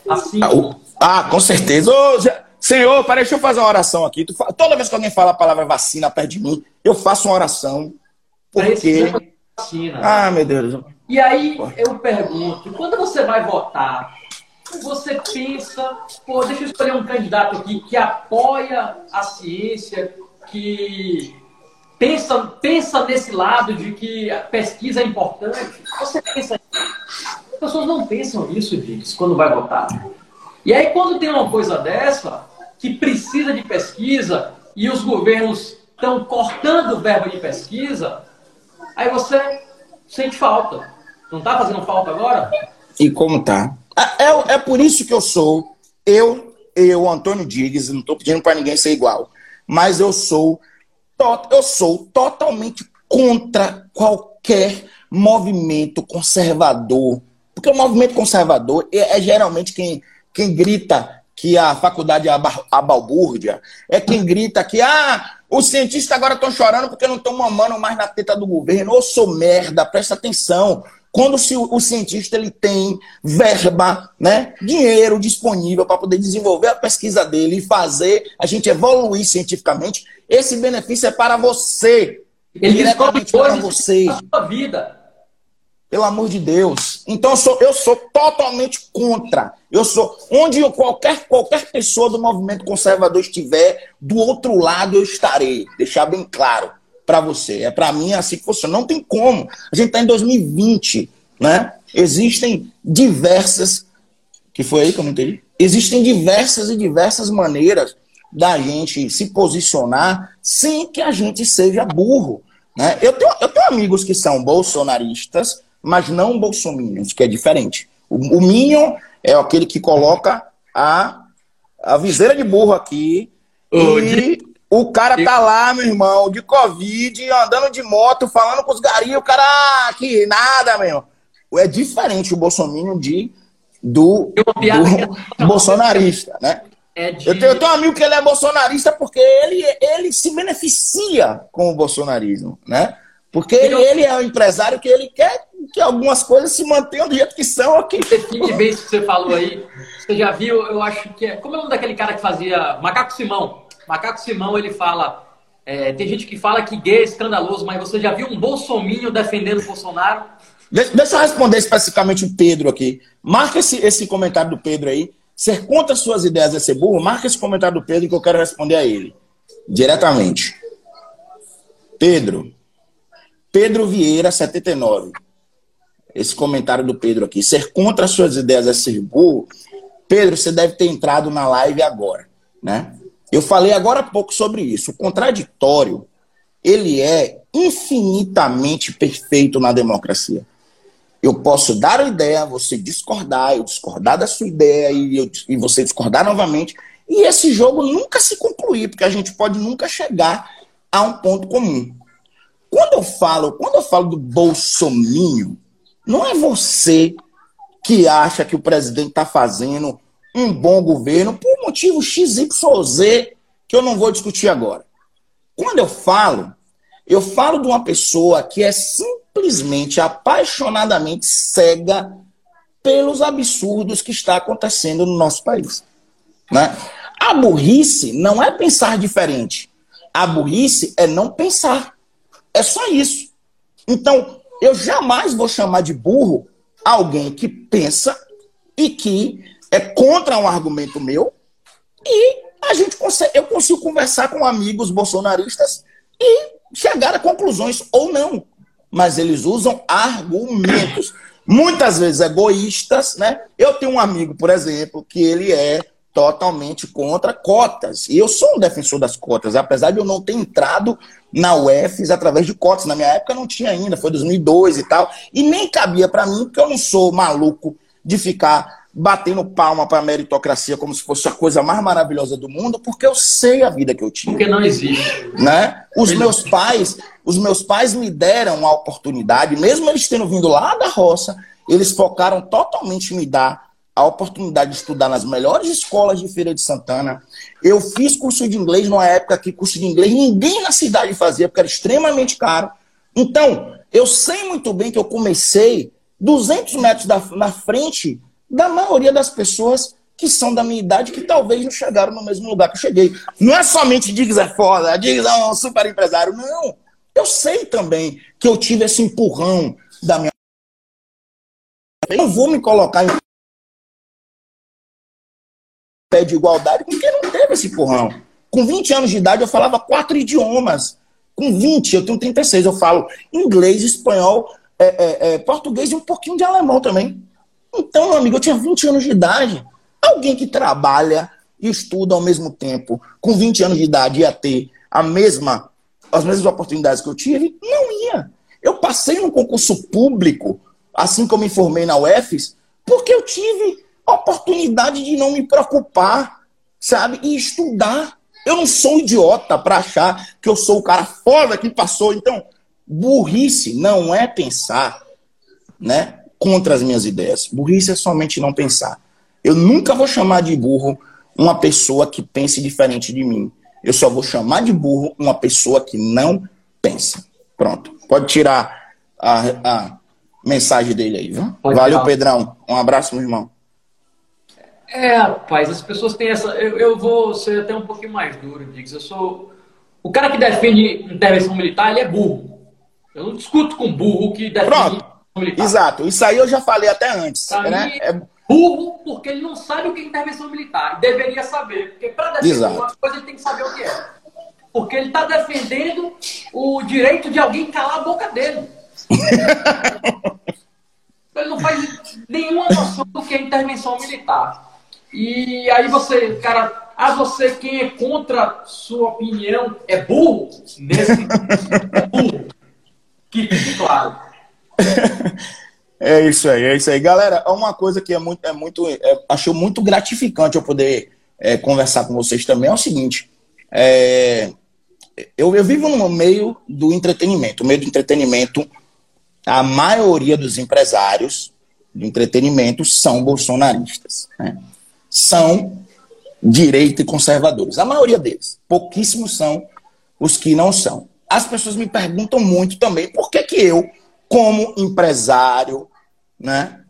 Assim. Ah, ah com certeza. Ô, Senhor, peraí, deixa eu fazer uma oração aqui. Toda vez que alguém fala a palavra vacina perto de mim, eu faço uma oração. Porque. Vacina. Ah, meu Deus. E aí eu pergunto, quando você vai votar, você pensa, pô, deixa eu escolher um candidato aqui que apoia a ciência, que pensa, pensa nesse lado de que a pesquisa é importante. Você pensa As pessoas não pensam nisso, diz, quando vai votar. E aí, quando tem uma coisa dessa, que precisa de pesquisa, e os governos estão cortando o verbo de pesquisa, aí você sente falta. Não está fazendo falta agora? E como tá? É, é, é por isso que eu sou, eu, eu, Antônio Diggs, não estou pedindo para ninguém ser igual, mas eu sou, eu sou totalmente contra qualquer movimento conservador. Porque o movimento conservador é, é geralmente quem, quem grita que a faculdade é a balbúrdia, é quem grita que ah, os cientistas agora estão chorando porque não estão mamando mais na teta do governo. Ô, sou merda, presta atenção. Quando o cientista ele tem verba, né, dinheiro disponível para poder desenvolver a pesquisa dele e fazer a gente evoluir cientificamente, esse benefício é para você. Ele diretamente para você. sua vida. Pelo amor de Deus. Então eu sou, eu sou totalmente contra. Eu sou onde eu, qualquer qualquer pessoa do movimento conservador estiver, do outro lado eu estarei. Deixar bem claro para você. É para mim assim que funciona. Não tem como. A gente está em 2020, né? Existem diversas. Que foi aí que eu não entendi? Existem diversas e diversas maneiras da gente se posicionar sem que a gente seja burro. Né? Eu, tenho, eu tenho amigos que são bolsonaristas, mas não bolsominions, que é diferente. O, o Minion é aquele que coloca a, a viseira de burro aqui e o cara tá lá, meu irmão, de Covid, andando de moto, falando com os garinhos, o cara, ah, que nada, meu. É diferente o Bolsonaro de, do, do bolsonarista, né? É de... eu, tenho, eu tenho um amigo que ele é bolsonarista porque ele, ele se beneficia com o bolsonarismo, né? Porque ele, ele é um empresário que ele quer que algumas coisas se mantenham do jeito que são aqui. Define bem isso que você falou aí. Você já viu, eu acho que é. Como é o nome daquele cara que fazia Macaco Simão? Macaco Simão, ele fala. É, tem gente que fala que gay é escandaloso, mas você já viu um bolsominho defendendo o Bolsonaro? Deixa eu responder especificamente o Pedro aqui. Marca esse, esse comentário do Pedro aí. Ser contra suas ideias é ser burro? Marca esse comentário do Pedro que eu quero responder a ele. Diretamente. Pedro. Pedro Vieira, 79. Esse comentário do Pedro aqui. Ser contra suas ideias é ser burro? Pedro, você deve ter entrado na live agora, né? Eu falei agora há pouco sobre isso. O contraditório, ele é infinitamente perfeito na democracia. Eu posso dar a ideia, você discordar, eu discordar da sua ideia e, eu, e você discordar novamente. E esse jogo nunca se concluir, porque a gente pode nunca chegar a um ponto comum. Quando eu falo, quando eu falo do bolsominho, não é você que acha que o presidente está fazendo um bom governo por motivo XYZ que eu não vou discutir agora. Quando eu falo, eu falo de uma pessoa que é simplesmente apaixonadamente cega pelos absurdos que está acontecendo no nosso país. Né? A burrice não é pensar diferente. A burrice é não pensar. É só isso. Então, eu jamais vou chamar de burro alguém que pensa e que é contra um argumento meu e a gente consegue, eu consigo conversar com amigos bolsonaristas e chegar a conclusões ou não. Mas eles usam argumentos, muitas vezes egoístas, né? Eu tenho um amigo, por exemplo, que ele é totalmente contra cotas. E eu sou um defensor das cotas, apesar de eu não ter entrado na UFES através de cotas. Na minha época não tinha ainda, foi 2002 e tal. E nem cabia para mim, porque eu não sou maluco de ficar batendo palma para a meritocracia como se fosse a coisa mais maravilhosa do mundo, porque eu sei a vida que eu tinha. Porque não existe. Né? Os meus pais, os meus pais me deram a oportunidade, mesmo eles tendo vindo lá da roça, eles focaram totalmente em me dar a oportunidade de estudar nas melhores escolas de Feira de Santana. Eu fiz curso de inglês numa época que curso de inglês ninguém na cidade fazia, porque era extremamente caro. Então, eu sei muito bem que eu comecei 200 metros da, na frente da maioria das pessoas que são da minha idade que talvez não chegaram no mesmo lugar que eu cheguei. Não é somente Diggs é foda, Diggs é um super empresário. Não. Eu sei também que eu tive esse empurrão da minha. Eu não vou me colocar em pé de igualdade com quem não teve esse empurrão. Com 20 anos de idade, eu falava quatro idiomas. Com 20, eu tenho 36, eu falo inglês, espanhol, é, é, é, português e um pouquinho de alemão também. Então, meu amigo, eu tinha 20 anos de idade. Alguém que trabalha e estuda ao mesmo tempo, com 20 anos de idade, ia ter a mesma, as mesmas oportunidades que eu tive? Não ia. Eu passei num concurso público, assim como me formei na UFES, porque eu tive a oportunidade de não me preocupar, sabe? E estudar. Eu não sou idiota para achar que eu sou o cara foda que passou. Então, burrice não é pensar, né? Contra as minhas ideias. Burrice é somente não pensar. Eu nunca vou chamar de burro uma pessoa que pense diferente de mim. Eu só vou chamar de burro uma pessoa que não pensa. Pronto. Pode tirar a, a mensagem dele aí, viu? Pode Valeu, tirar. Pedrão. Um abraço, meu irmão. É, rapaz, as pessoas têm essa. Eu, eu vou ser até um pouquinho mais duro, Diggs. Eu sou. O cara que defende intervenção militar, ele é burro. Eu não discuto com burro que defende Pronto. Militar. Exato. Isso aí eu já falei até antes. Pra né? mim, é burro porque ele não sabe o que é intervenção militar. Deveria saber. Porque para defender Exato. uma coisa, ele tem que saber o que é. Porque ele está defendendo o direito de alguém calar a boca dele. ele não faz nenhuma noção do que é intervenção militar. E aí você, cara, a ah, você quem é contra sua opinião é burro? Nesse é burro. Que fique claro. É isso aí, é isso aí. Galera, uma coisa que é muito, é muito, é, achou muito gratificante eu poder é, conversar com vocês também é o seguinte. É, eu, eu vivo no meio do entretenimento. O meio do entretenimento, a maioria dos empresários de entretenimento são bolsonaristas. Né? são direita e conservadores. A maioria deles. Pouquíssimos são os que não são. As pessoas me perguntam muito também por que, que eu, como empresário, né,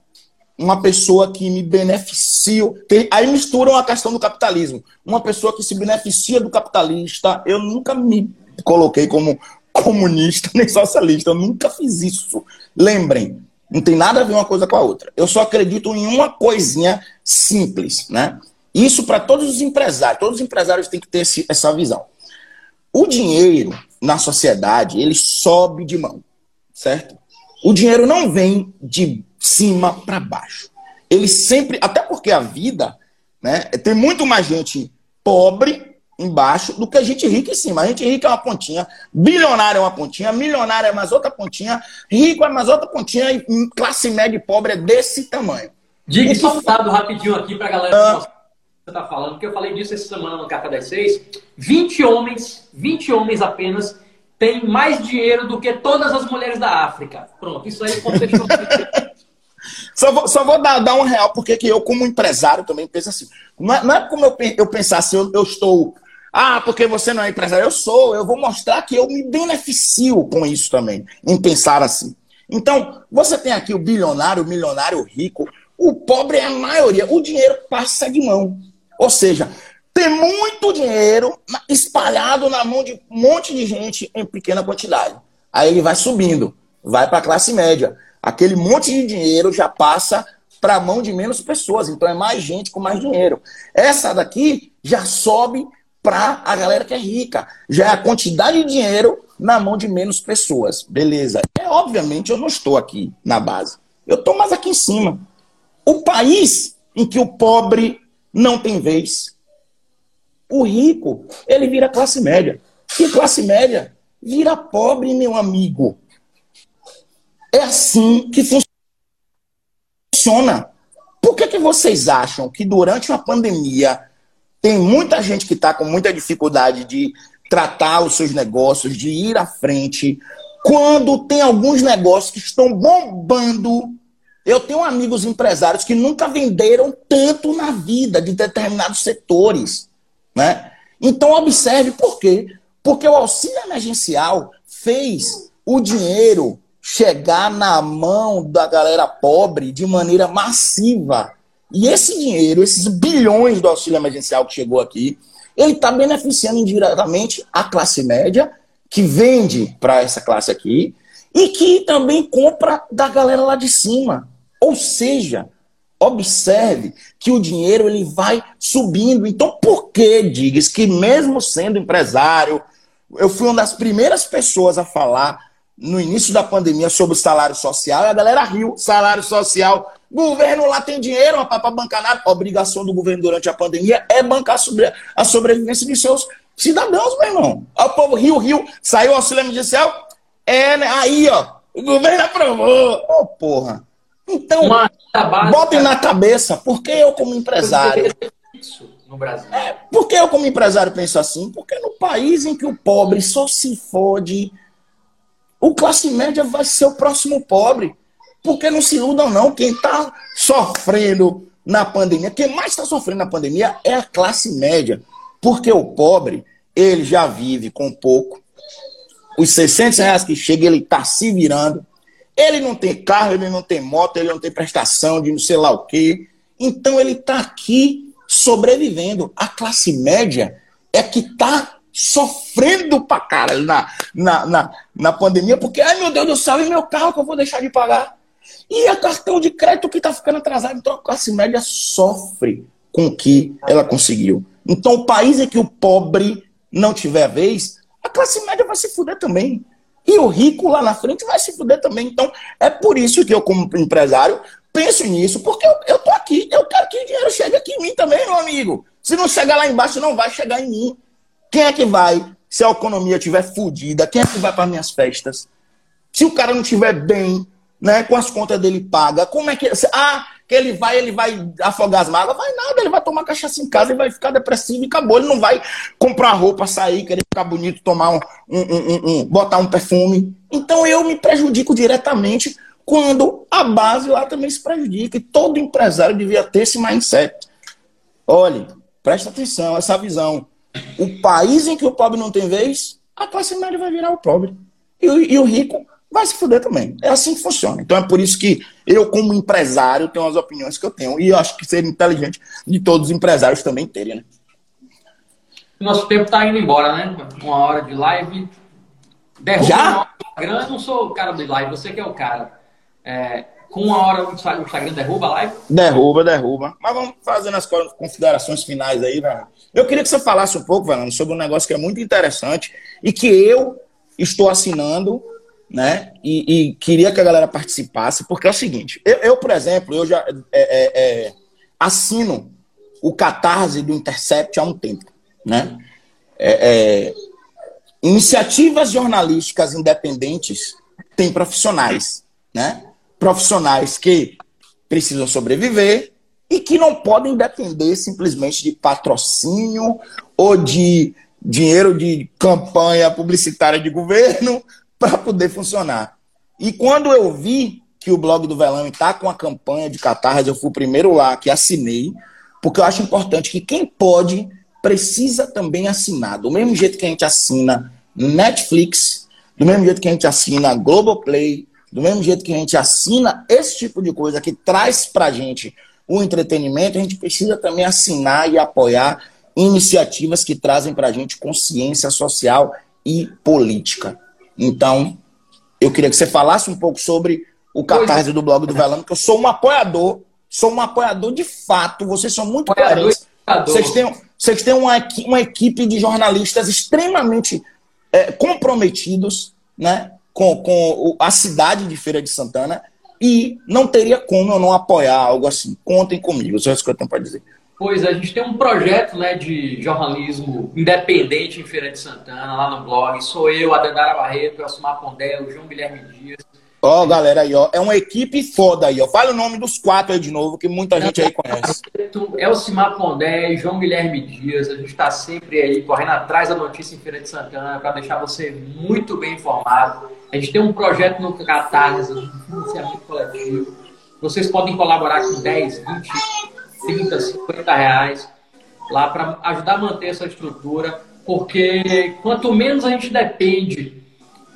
uma pessoa que me beneficia. Aí misturam a questão do capitalismo. Uma pessoa que se beneficia do capitalista, eu nunca me coloquei como comunista nem socialista, eu nunca fiz isso. Lembrem, não tem nada a ver uma coisa com a outra. Eu só acredito em uma coisinha simples, né? Isso para todos os empresários. Todos os empresários têm que ter esse, essa visão. O dinheiro na sociedade, ele sobe de mão, certo? O dinheiro não vem de cima para baixo. Ele sempre, até porque a vida, né, tem muito mais gente pobre embaixo do que a gente rica em cima. A gente rica é uma pontinha, bilionário é uma pontinha, milionário é mais outra pontinha, rico é mais outra pontinha e classe média e pobre é desse tamanho. Diga só um dado rapidinho aqui para a galera que você está falando, porque eu falei disso essa semana no Café das Seis. 20 homens, 20 homens apenas, têm mais dinheiro do que todas as mulheres da África. Pronto, isso aí. Só vou, só vou dar, dar um real, porque que eu, como empresário, também penso assim. Não é, não é como eu, eu pensar assim, eu, eu estou ah, porque você não é empresário. Eu sou, eu vou mostrar que eu me beneficio com isso também, em pensar assim. Então, você tem aqui o bilionário, o milionário, o rico. O pobre é a maioria. O dinheiro passa de mão. Ou seja, muito dinheiro espalhado na mão de um monte de gente em pequena quantidade. Aí ele vai subindo, vai para a classe média. Aquele monte de dinheiro já passa para a mão de menos pessoas. Então é mais gente com mais dinheiro. Essa daqui já sobe para a galera que é rica. Já é a quantidade de dinheiro na mão de menos pessoas. Beleza. É, obviamente, eu não estou aqui na base. Eu estou mais aqui em cima. O país em que o pobre não tem vez. O rico, ele vira classe média. E classe média vira pobre, meu amigo. É assim que funciona. Por que, que vocês acham que durante uma pandemia tem muita gente que está com muita dificuldade de tratar os seus negócios, de ir à frente, quando tem alguns negócios que estão bombando Eu tenho amigos empresários que nunca venderam tanto na vida de determinados setores. Né? Então, observe por quê. Porque o auxílio emergencial fez o dinheiro chegar na mão da galera pobre de maneira massiva. E esse dinheiro, esses bilhões do auxílio emergencial que chegou aqui, ele está beneficiando indiretamente a classe média, que vende para essa classe aqui, e que também compra da galera lá de cima. Ou seja, observe que o dinheiro ele vai subindo. Então, por que digas que mesmo sendo empresário, eu fui uma das primeiras pessoas a falar no início da pandemia sobre o salário social e a galera riu. Salário social. Governo lá tem dinheiro para bancar nada. Obrigação do governo durante a pandemia é bancar sobre a sobrevivência de seus cidadãos, meu irmão. O povo riu, riu. Saiu o auxílio emergencial. É, né? Aí, ó. O governo aprovou. Ô, oh, porra. Então, botem na cabeça, por que eu como empresário... No Brasil. É, por que eu como empresário penso assim? Porque no país em que o pobre só se fode o classe média vai ser o próximo pobre. Porque não se iludam, não. Quem está sofrendo na pandemia, quem mais está sofrendo na pandemia é a classe média. Porque o pobre, ele já vive com pouco. Os 600 reais que chega, ele está se virando. Ele não tem carro, ele não tem moto, ele não tem prestação de não sei lá o quê. Então ele está aqui sobrevivendo. A classe média é que está sofrendo pra caralho na, na, na, na pandemia, porque, ai meu Deus do céu, e meu carro que eu vou deixar de pagar? E a cartão de crédito que está ficando atrasado. Então a classe média sofre com o que ela conseguiu. Então o país em que o pobre não tiver vez, a classe média vai se fuder também. E o rico lá na frente vai se fuder também. Então é por isso que eu, como empresário, penso nisso, porque eu, eu tô aqui, eu quero que o dinheiro chegue aqui em mim também, meu amigo. Se não chegar lá embaixo, não vai chegar em mim. Quem é que vai, se a economia estiver fodida, quem é que vai para minhas festas? Se o cara não estiver bem, né, com as contas dele paga, como é que. Ah, que ele vai, ele vai afogar as mágoas? Vai nada, ele vai tomar cachaça em casa e vai ficar depressivo e acabou. Ele não vai comprar roupa, sair, querer ficar bonito, tomar um, um, um, um botar um perfume. Então eu me prejudico diretamente quando a base lá também se prejudica. E todo empresário devia ter esse mindset. Olhe, presta atenção, essa visão. O país em que o pobre não tem vez, a classe média vai virar o pobre. E, e o rico vai se fuder também. É assim que funciona. Então é por isso que eu, como empresário, tenho as opiniões que eu tenho. E eu acho que seria inteligente de todos os empresários também terem, né? Nosso tempo está indo embora, né? Uma hora de live. Derruba Já? Instagram, não sou o cara do live, você que é o cara. É, com uma hora o Instagram derruba a live? Derruba, derruba. Mas vamos fazendo as considerações finais aí, velho. Eu queria que você falasse um pouco, velho, sobre um negócio que é muito interessante e que eu estou assinando, né? E, e queria que a galera participasse, porque é o seguinte: eu, eu por exemplo, eu já é, é, é, assino o Catarse do Intercept há um tempo, né? É, é, iniciativas jornalísticas independentes têm profissionais, né? profissionais que precisam sobreviver e que não podem depender simplesmente de patrocínio ou de dinheiro de campanha publicitária de governo para poder funcionar. E quando eu vi que o blog do Velame está com a campanha de catarse, eu fui o primeiro lá que assinei, porque eu acho importante que quem pode precisa também assinar. Do mesmo jeito que a gente assina Netflix, do mesmo jeito que a gente assina Globoplay, do mesmo jeito que a gente assina esse tipo de coisa que traz para a gente o entretenimento, a gente precisa também assinar e apoiar iniciativas que trazem para a gente consciência social e política. Então, eu queria que você falasse um pouco sobre o catarse do blog do Velano, que eu sou um apoiador, sou um apoiador de fato, vocês são muito coerentes. Vocês têm, vocês têm uma, uma equipe de jornalistas extremamente é, comprometidos, né? com, com a cidade de Feira de Santana e não teria como eu não apoiar algo assim. Contem comigo, só isso que eu tenho para dizer. Pois é, a gente tem um projeto né, de jornalismo independente em Feira de Santana, lá no blog. Sou eu, a Dandara Barreto, o Elsumar Pondé, o João Guilherme Dias. Ó, oh, galera aí, ó. É uma equipe foda aí, ó. Fala o nome dos quatro aí de novo, que muita gente aí conhece. Elcimar Pondé e João Guilherme Dias. A gente está sempre aí correndo atrás da notícia em Feira de Santana para deixar você muito bem informado. A gente tem um projeto no Catarse, de financiamento coletivo. Vocês podem colaborar com 10, 20, 30, 50 reais lá para ajudar a manter essa estrutura, porque quanto menos a gente depende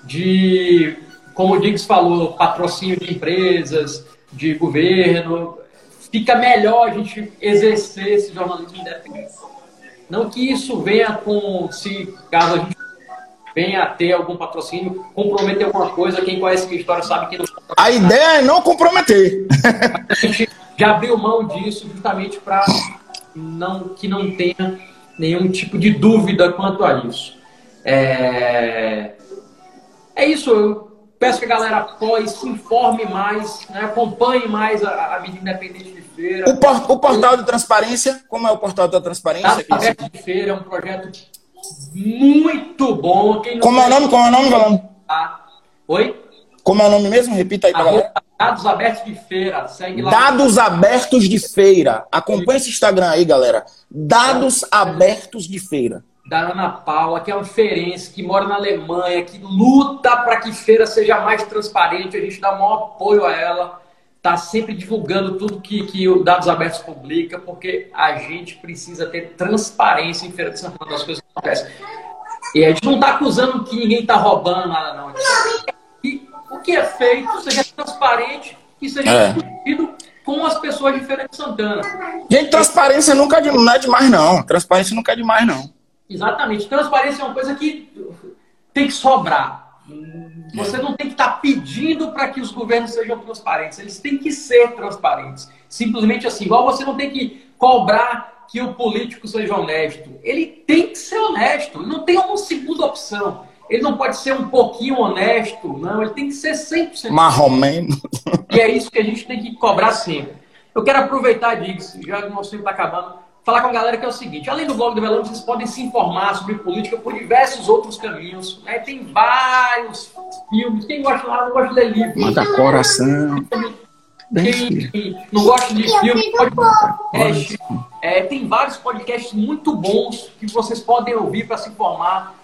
de, como o Diggs falou, patrocínio de empresas, de governo, fica melhor a gente exercer esse jornalismo independente. Não que isso venha com, se caso a gente venha a ter algum patrocínio, comprometer alguma coisa, quem conhece minha história sabe que não. A ideia é não comprometer. A gente já abriu mão disso justamente para não, que não tenha nenhum tipo de dúvida quanto a isso. É, é isso, eu peço que a galera apoie, se informe mais, né, acompanhe mais a, a mídia independente de feira. O, por, o, portal de transparência, como é o portal da transparência? A Aberto de Feira é um projeto muito bom. como é o nome? Como é o nome, Galão? Ah, oi? Como é o nome mesmo? Repita aí pra galera. Dados Abertos de Feira. Segue lá. Dados Abertos de Feira. Acompanhe esse Instagram aí, galera. Dados Abertos de Feira. Da Ana Paula, que é uma feirense, que mora na Alemanha, que luta para que feira seja mais transparente. A gente dá maior apoio a ela. Está sempre divulgando tudo que, que o Dados Abertos publica, porque a gente precisa ter transparência em Feira de Santana das coisas que acontecem. E a gente não está acusando que ninguém está roubando nada, não. O que é feito seja transparente e seja é. discutido com as pessoas de Feira de Santana. Gente, transparência nunca é não é demais, não. Transparência nunca é demais, não. Exatamente. Transparência é uma coisa que tem que sobrar. Você não tem que estar tá pedindo para que os governos sejam transparentes. Eles têm que ser transparentes. Simplesmente assim. Igual você não tem que cobrar que o político seja honesto. Ele tem que ser honesto. Não tem uma segunda opção. Ele não pode ser um pouquinho honesto, não. Ele tem que ser 100%. Marromeno. E é isso que a gente tem que cobrar sempre. Eu quero aproveitar disso, já que o nosso tempo está acabando, falar com a galera que é o seguinte: além do blog do Velão, vocês podem se informar sobre política por diversos outros caminhos. Né? Tem vários filmes. Quem gosta lá não gosta de ler livro. Manda coração. Quem não gosta de filme, pode podcast. É, tem vários podcasts muito bons que vocês podem ouvir para se informar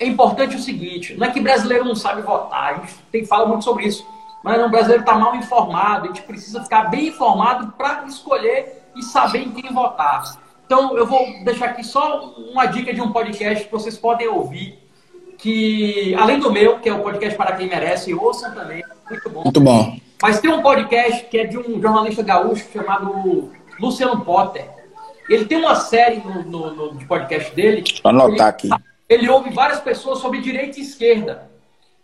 é importante o seguinte: não é que brasileiro não sabe votar, a gente tem, fala muito sobre isso, mas o brasileiro está mal informado, a gente precisa ficar bem informado para escolher e saber em quem votar. Então, eu vou deixar aqui só uma dica de um podcast que vocês podem ouvir, que além do meu, que é o podcast Para Quem Merece, ouçam também, muito bom. Muito bom. Mas tem um podcast que é de um jornalista gaúcho chamado Luciano Potter. Ele tem uma série no, no, no de podcast dele. Anotar aqui ele ouve várias pessoas sobre direita e esquerda.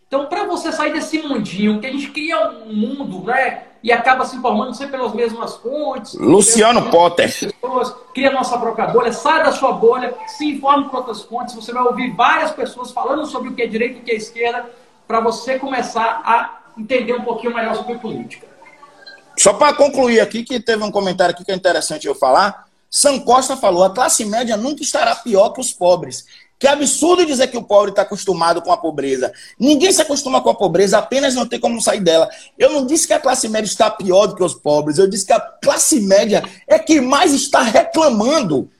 Então, para você sair desse mundinho, que a gente cria um mundo, né? E acaba se informando sempre pelas mesmas fontes. Luciano Potter. Pessoas, cria nossa própria bolha, sai da sua bolha, se informe por outras fontes. Você vai ouvir várias pessoas falando sobre o que é direita e o que é esquerda, para você começar a entender um pouquinho melhor sobre política. Só para concluir aqui, que teve um comentário aqui que é interessante eu falar. Sam Costa falou: a classe média nunca estará pior que os pobres. Que absurdo dizer que o pobre está acostumado com a pobreza. Ninguém se acostuma com a pobreza, apenas não tem como sair dela. Eu não disse que a classe média está pior do que os pobres, eu disse que a classe média é quem mais está reclamando.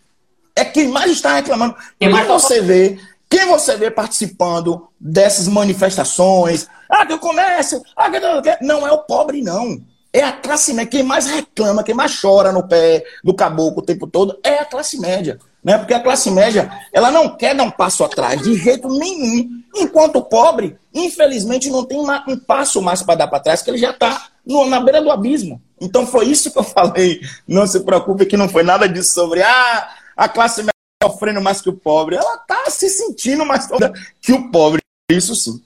É quem mais está reclamando. Quem mais você vê, quem você vê participando dessas manifestações, ah, que o comércio, ah, que não é o pobre, não. É a classe média. Quem mais reclama, quem mais chora no pé do caboclo o tempo todo é a classe média. Né? Porque a classe média, ela não quer dar um passo atrás, de jeito nenhum. Enquanto o pobre, infelizmente, não tem um passo mais para dar para trás, que ele já está na beira do abismo. Então foi isso que eu falei. Não se preocupe que não foi nada disso sobre ah, a classe média sofrendo mais que o pobre. Ela está se sentindo mais que o pobre. Isso sim.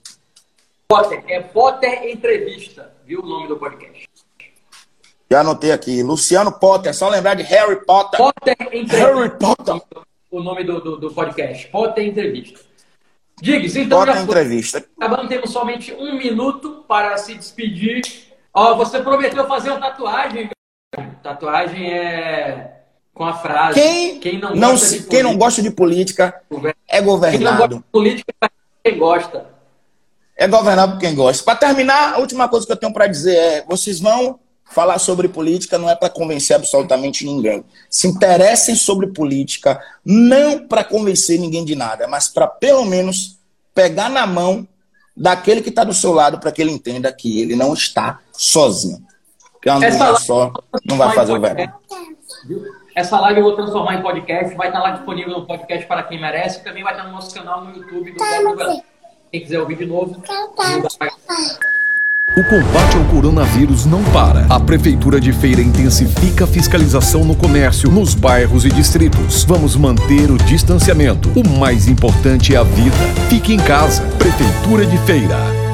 Potter, é Potter Entrevista, viu o nome do podcast. Já anotei aqui. Luciano Potter, só lembrar de Harry Potter. Potter Entrevista. Harry Potter. O nome do, do, do podcast. Potter Entrevista. Diggs, então Potter já foi. Entrevista. Acabando, temos somente um minuto para se despedir. Ó, você prometeu fazer uma tatuagem. Tatuagem é com a frase. Quem, quem não, não, gosta, de quem não gosta de política é governado. Quem não gosta de política é quem gosta. É governado por quem gosta. Para terminar, a última coisa que eu tenho para dizer é: vocês vão Falar sobre política não é para convencer absolutamente ninguém. Se interessem sobre política, não para convencer ninguém de nada, mas para pelo menos pegar na mão daquele que está do seu lado para que ele entenda que ele não está sozinho. Porque uma Essa live- só não vai fazer o verão. Essa live eu vou transformar em podcast, vai estar lá disponível no podcast para quem merece, e também vai estar no nosso canal no YouTube do Verão. Quem quiser ouvir de novo, O combate ao coronavírus não para. A Prefeitura de Feira intensifica a fiscalização no comércio, nos bairros e distritos. Vamos manter o distanciamento. O mais importante é a vida. Fique em casa. Prefeitura de Feira.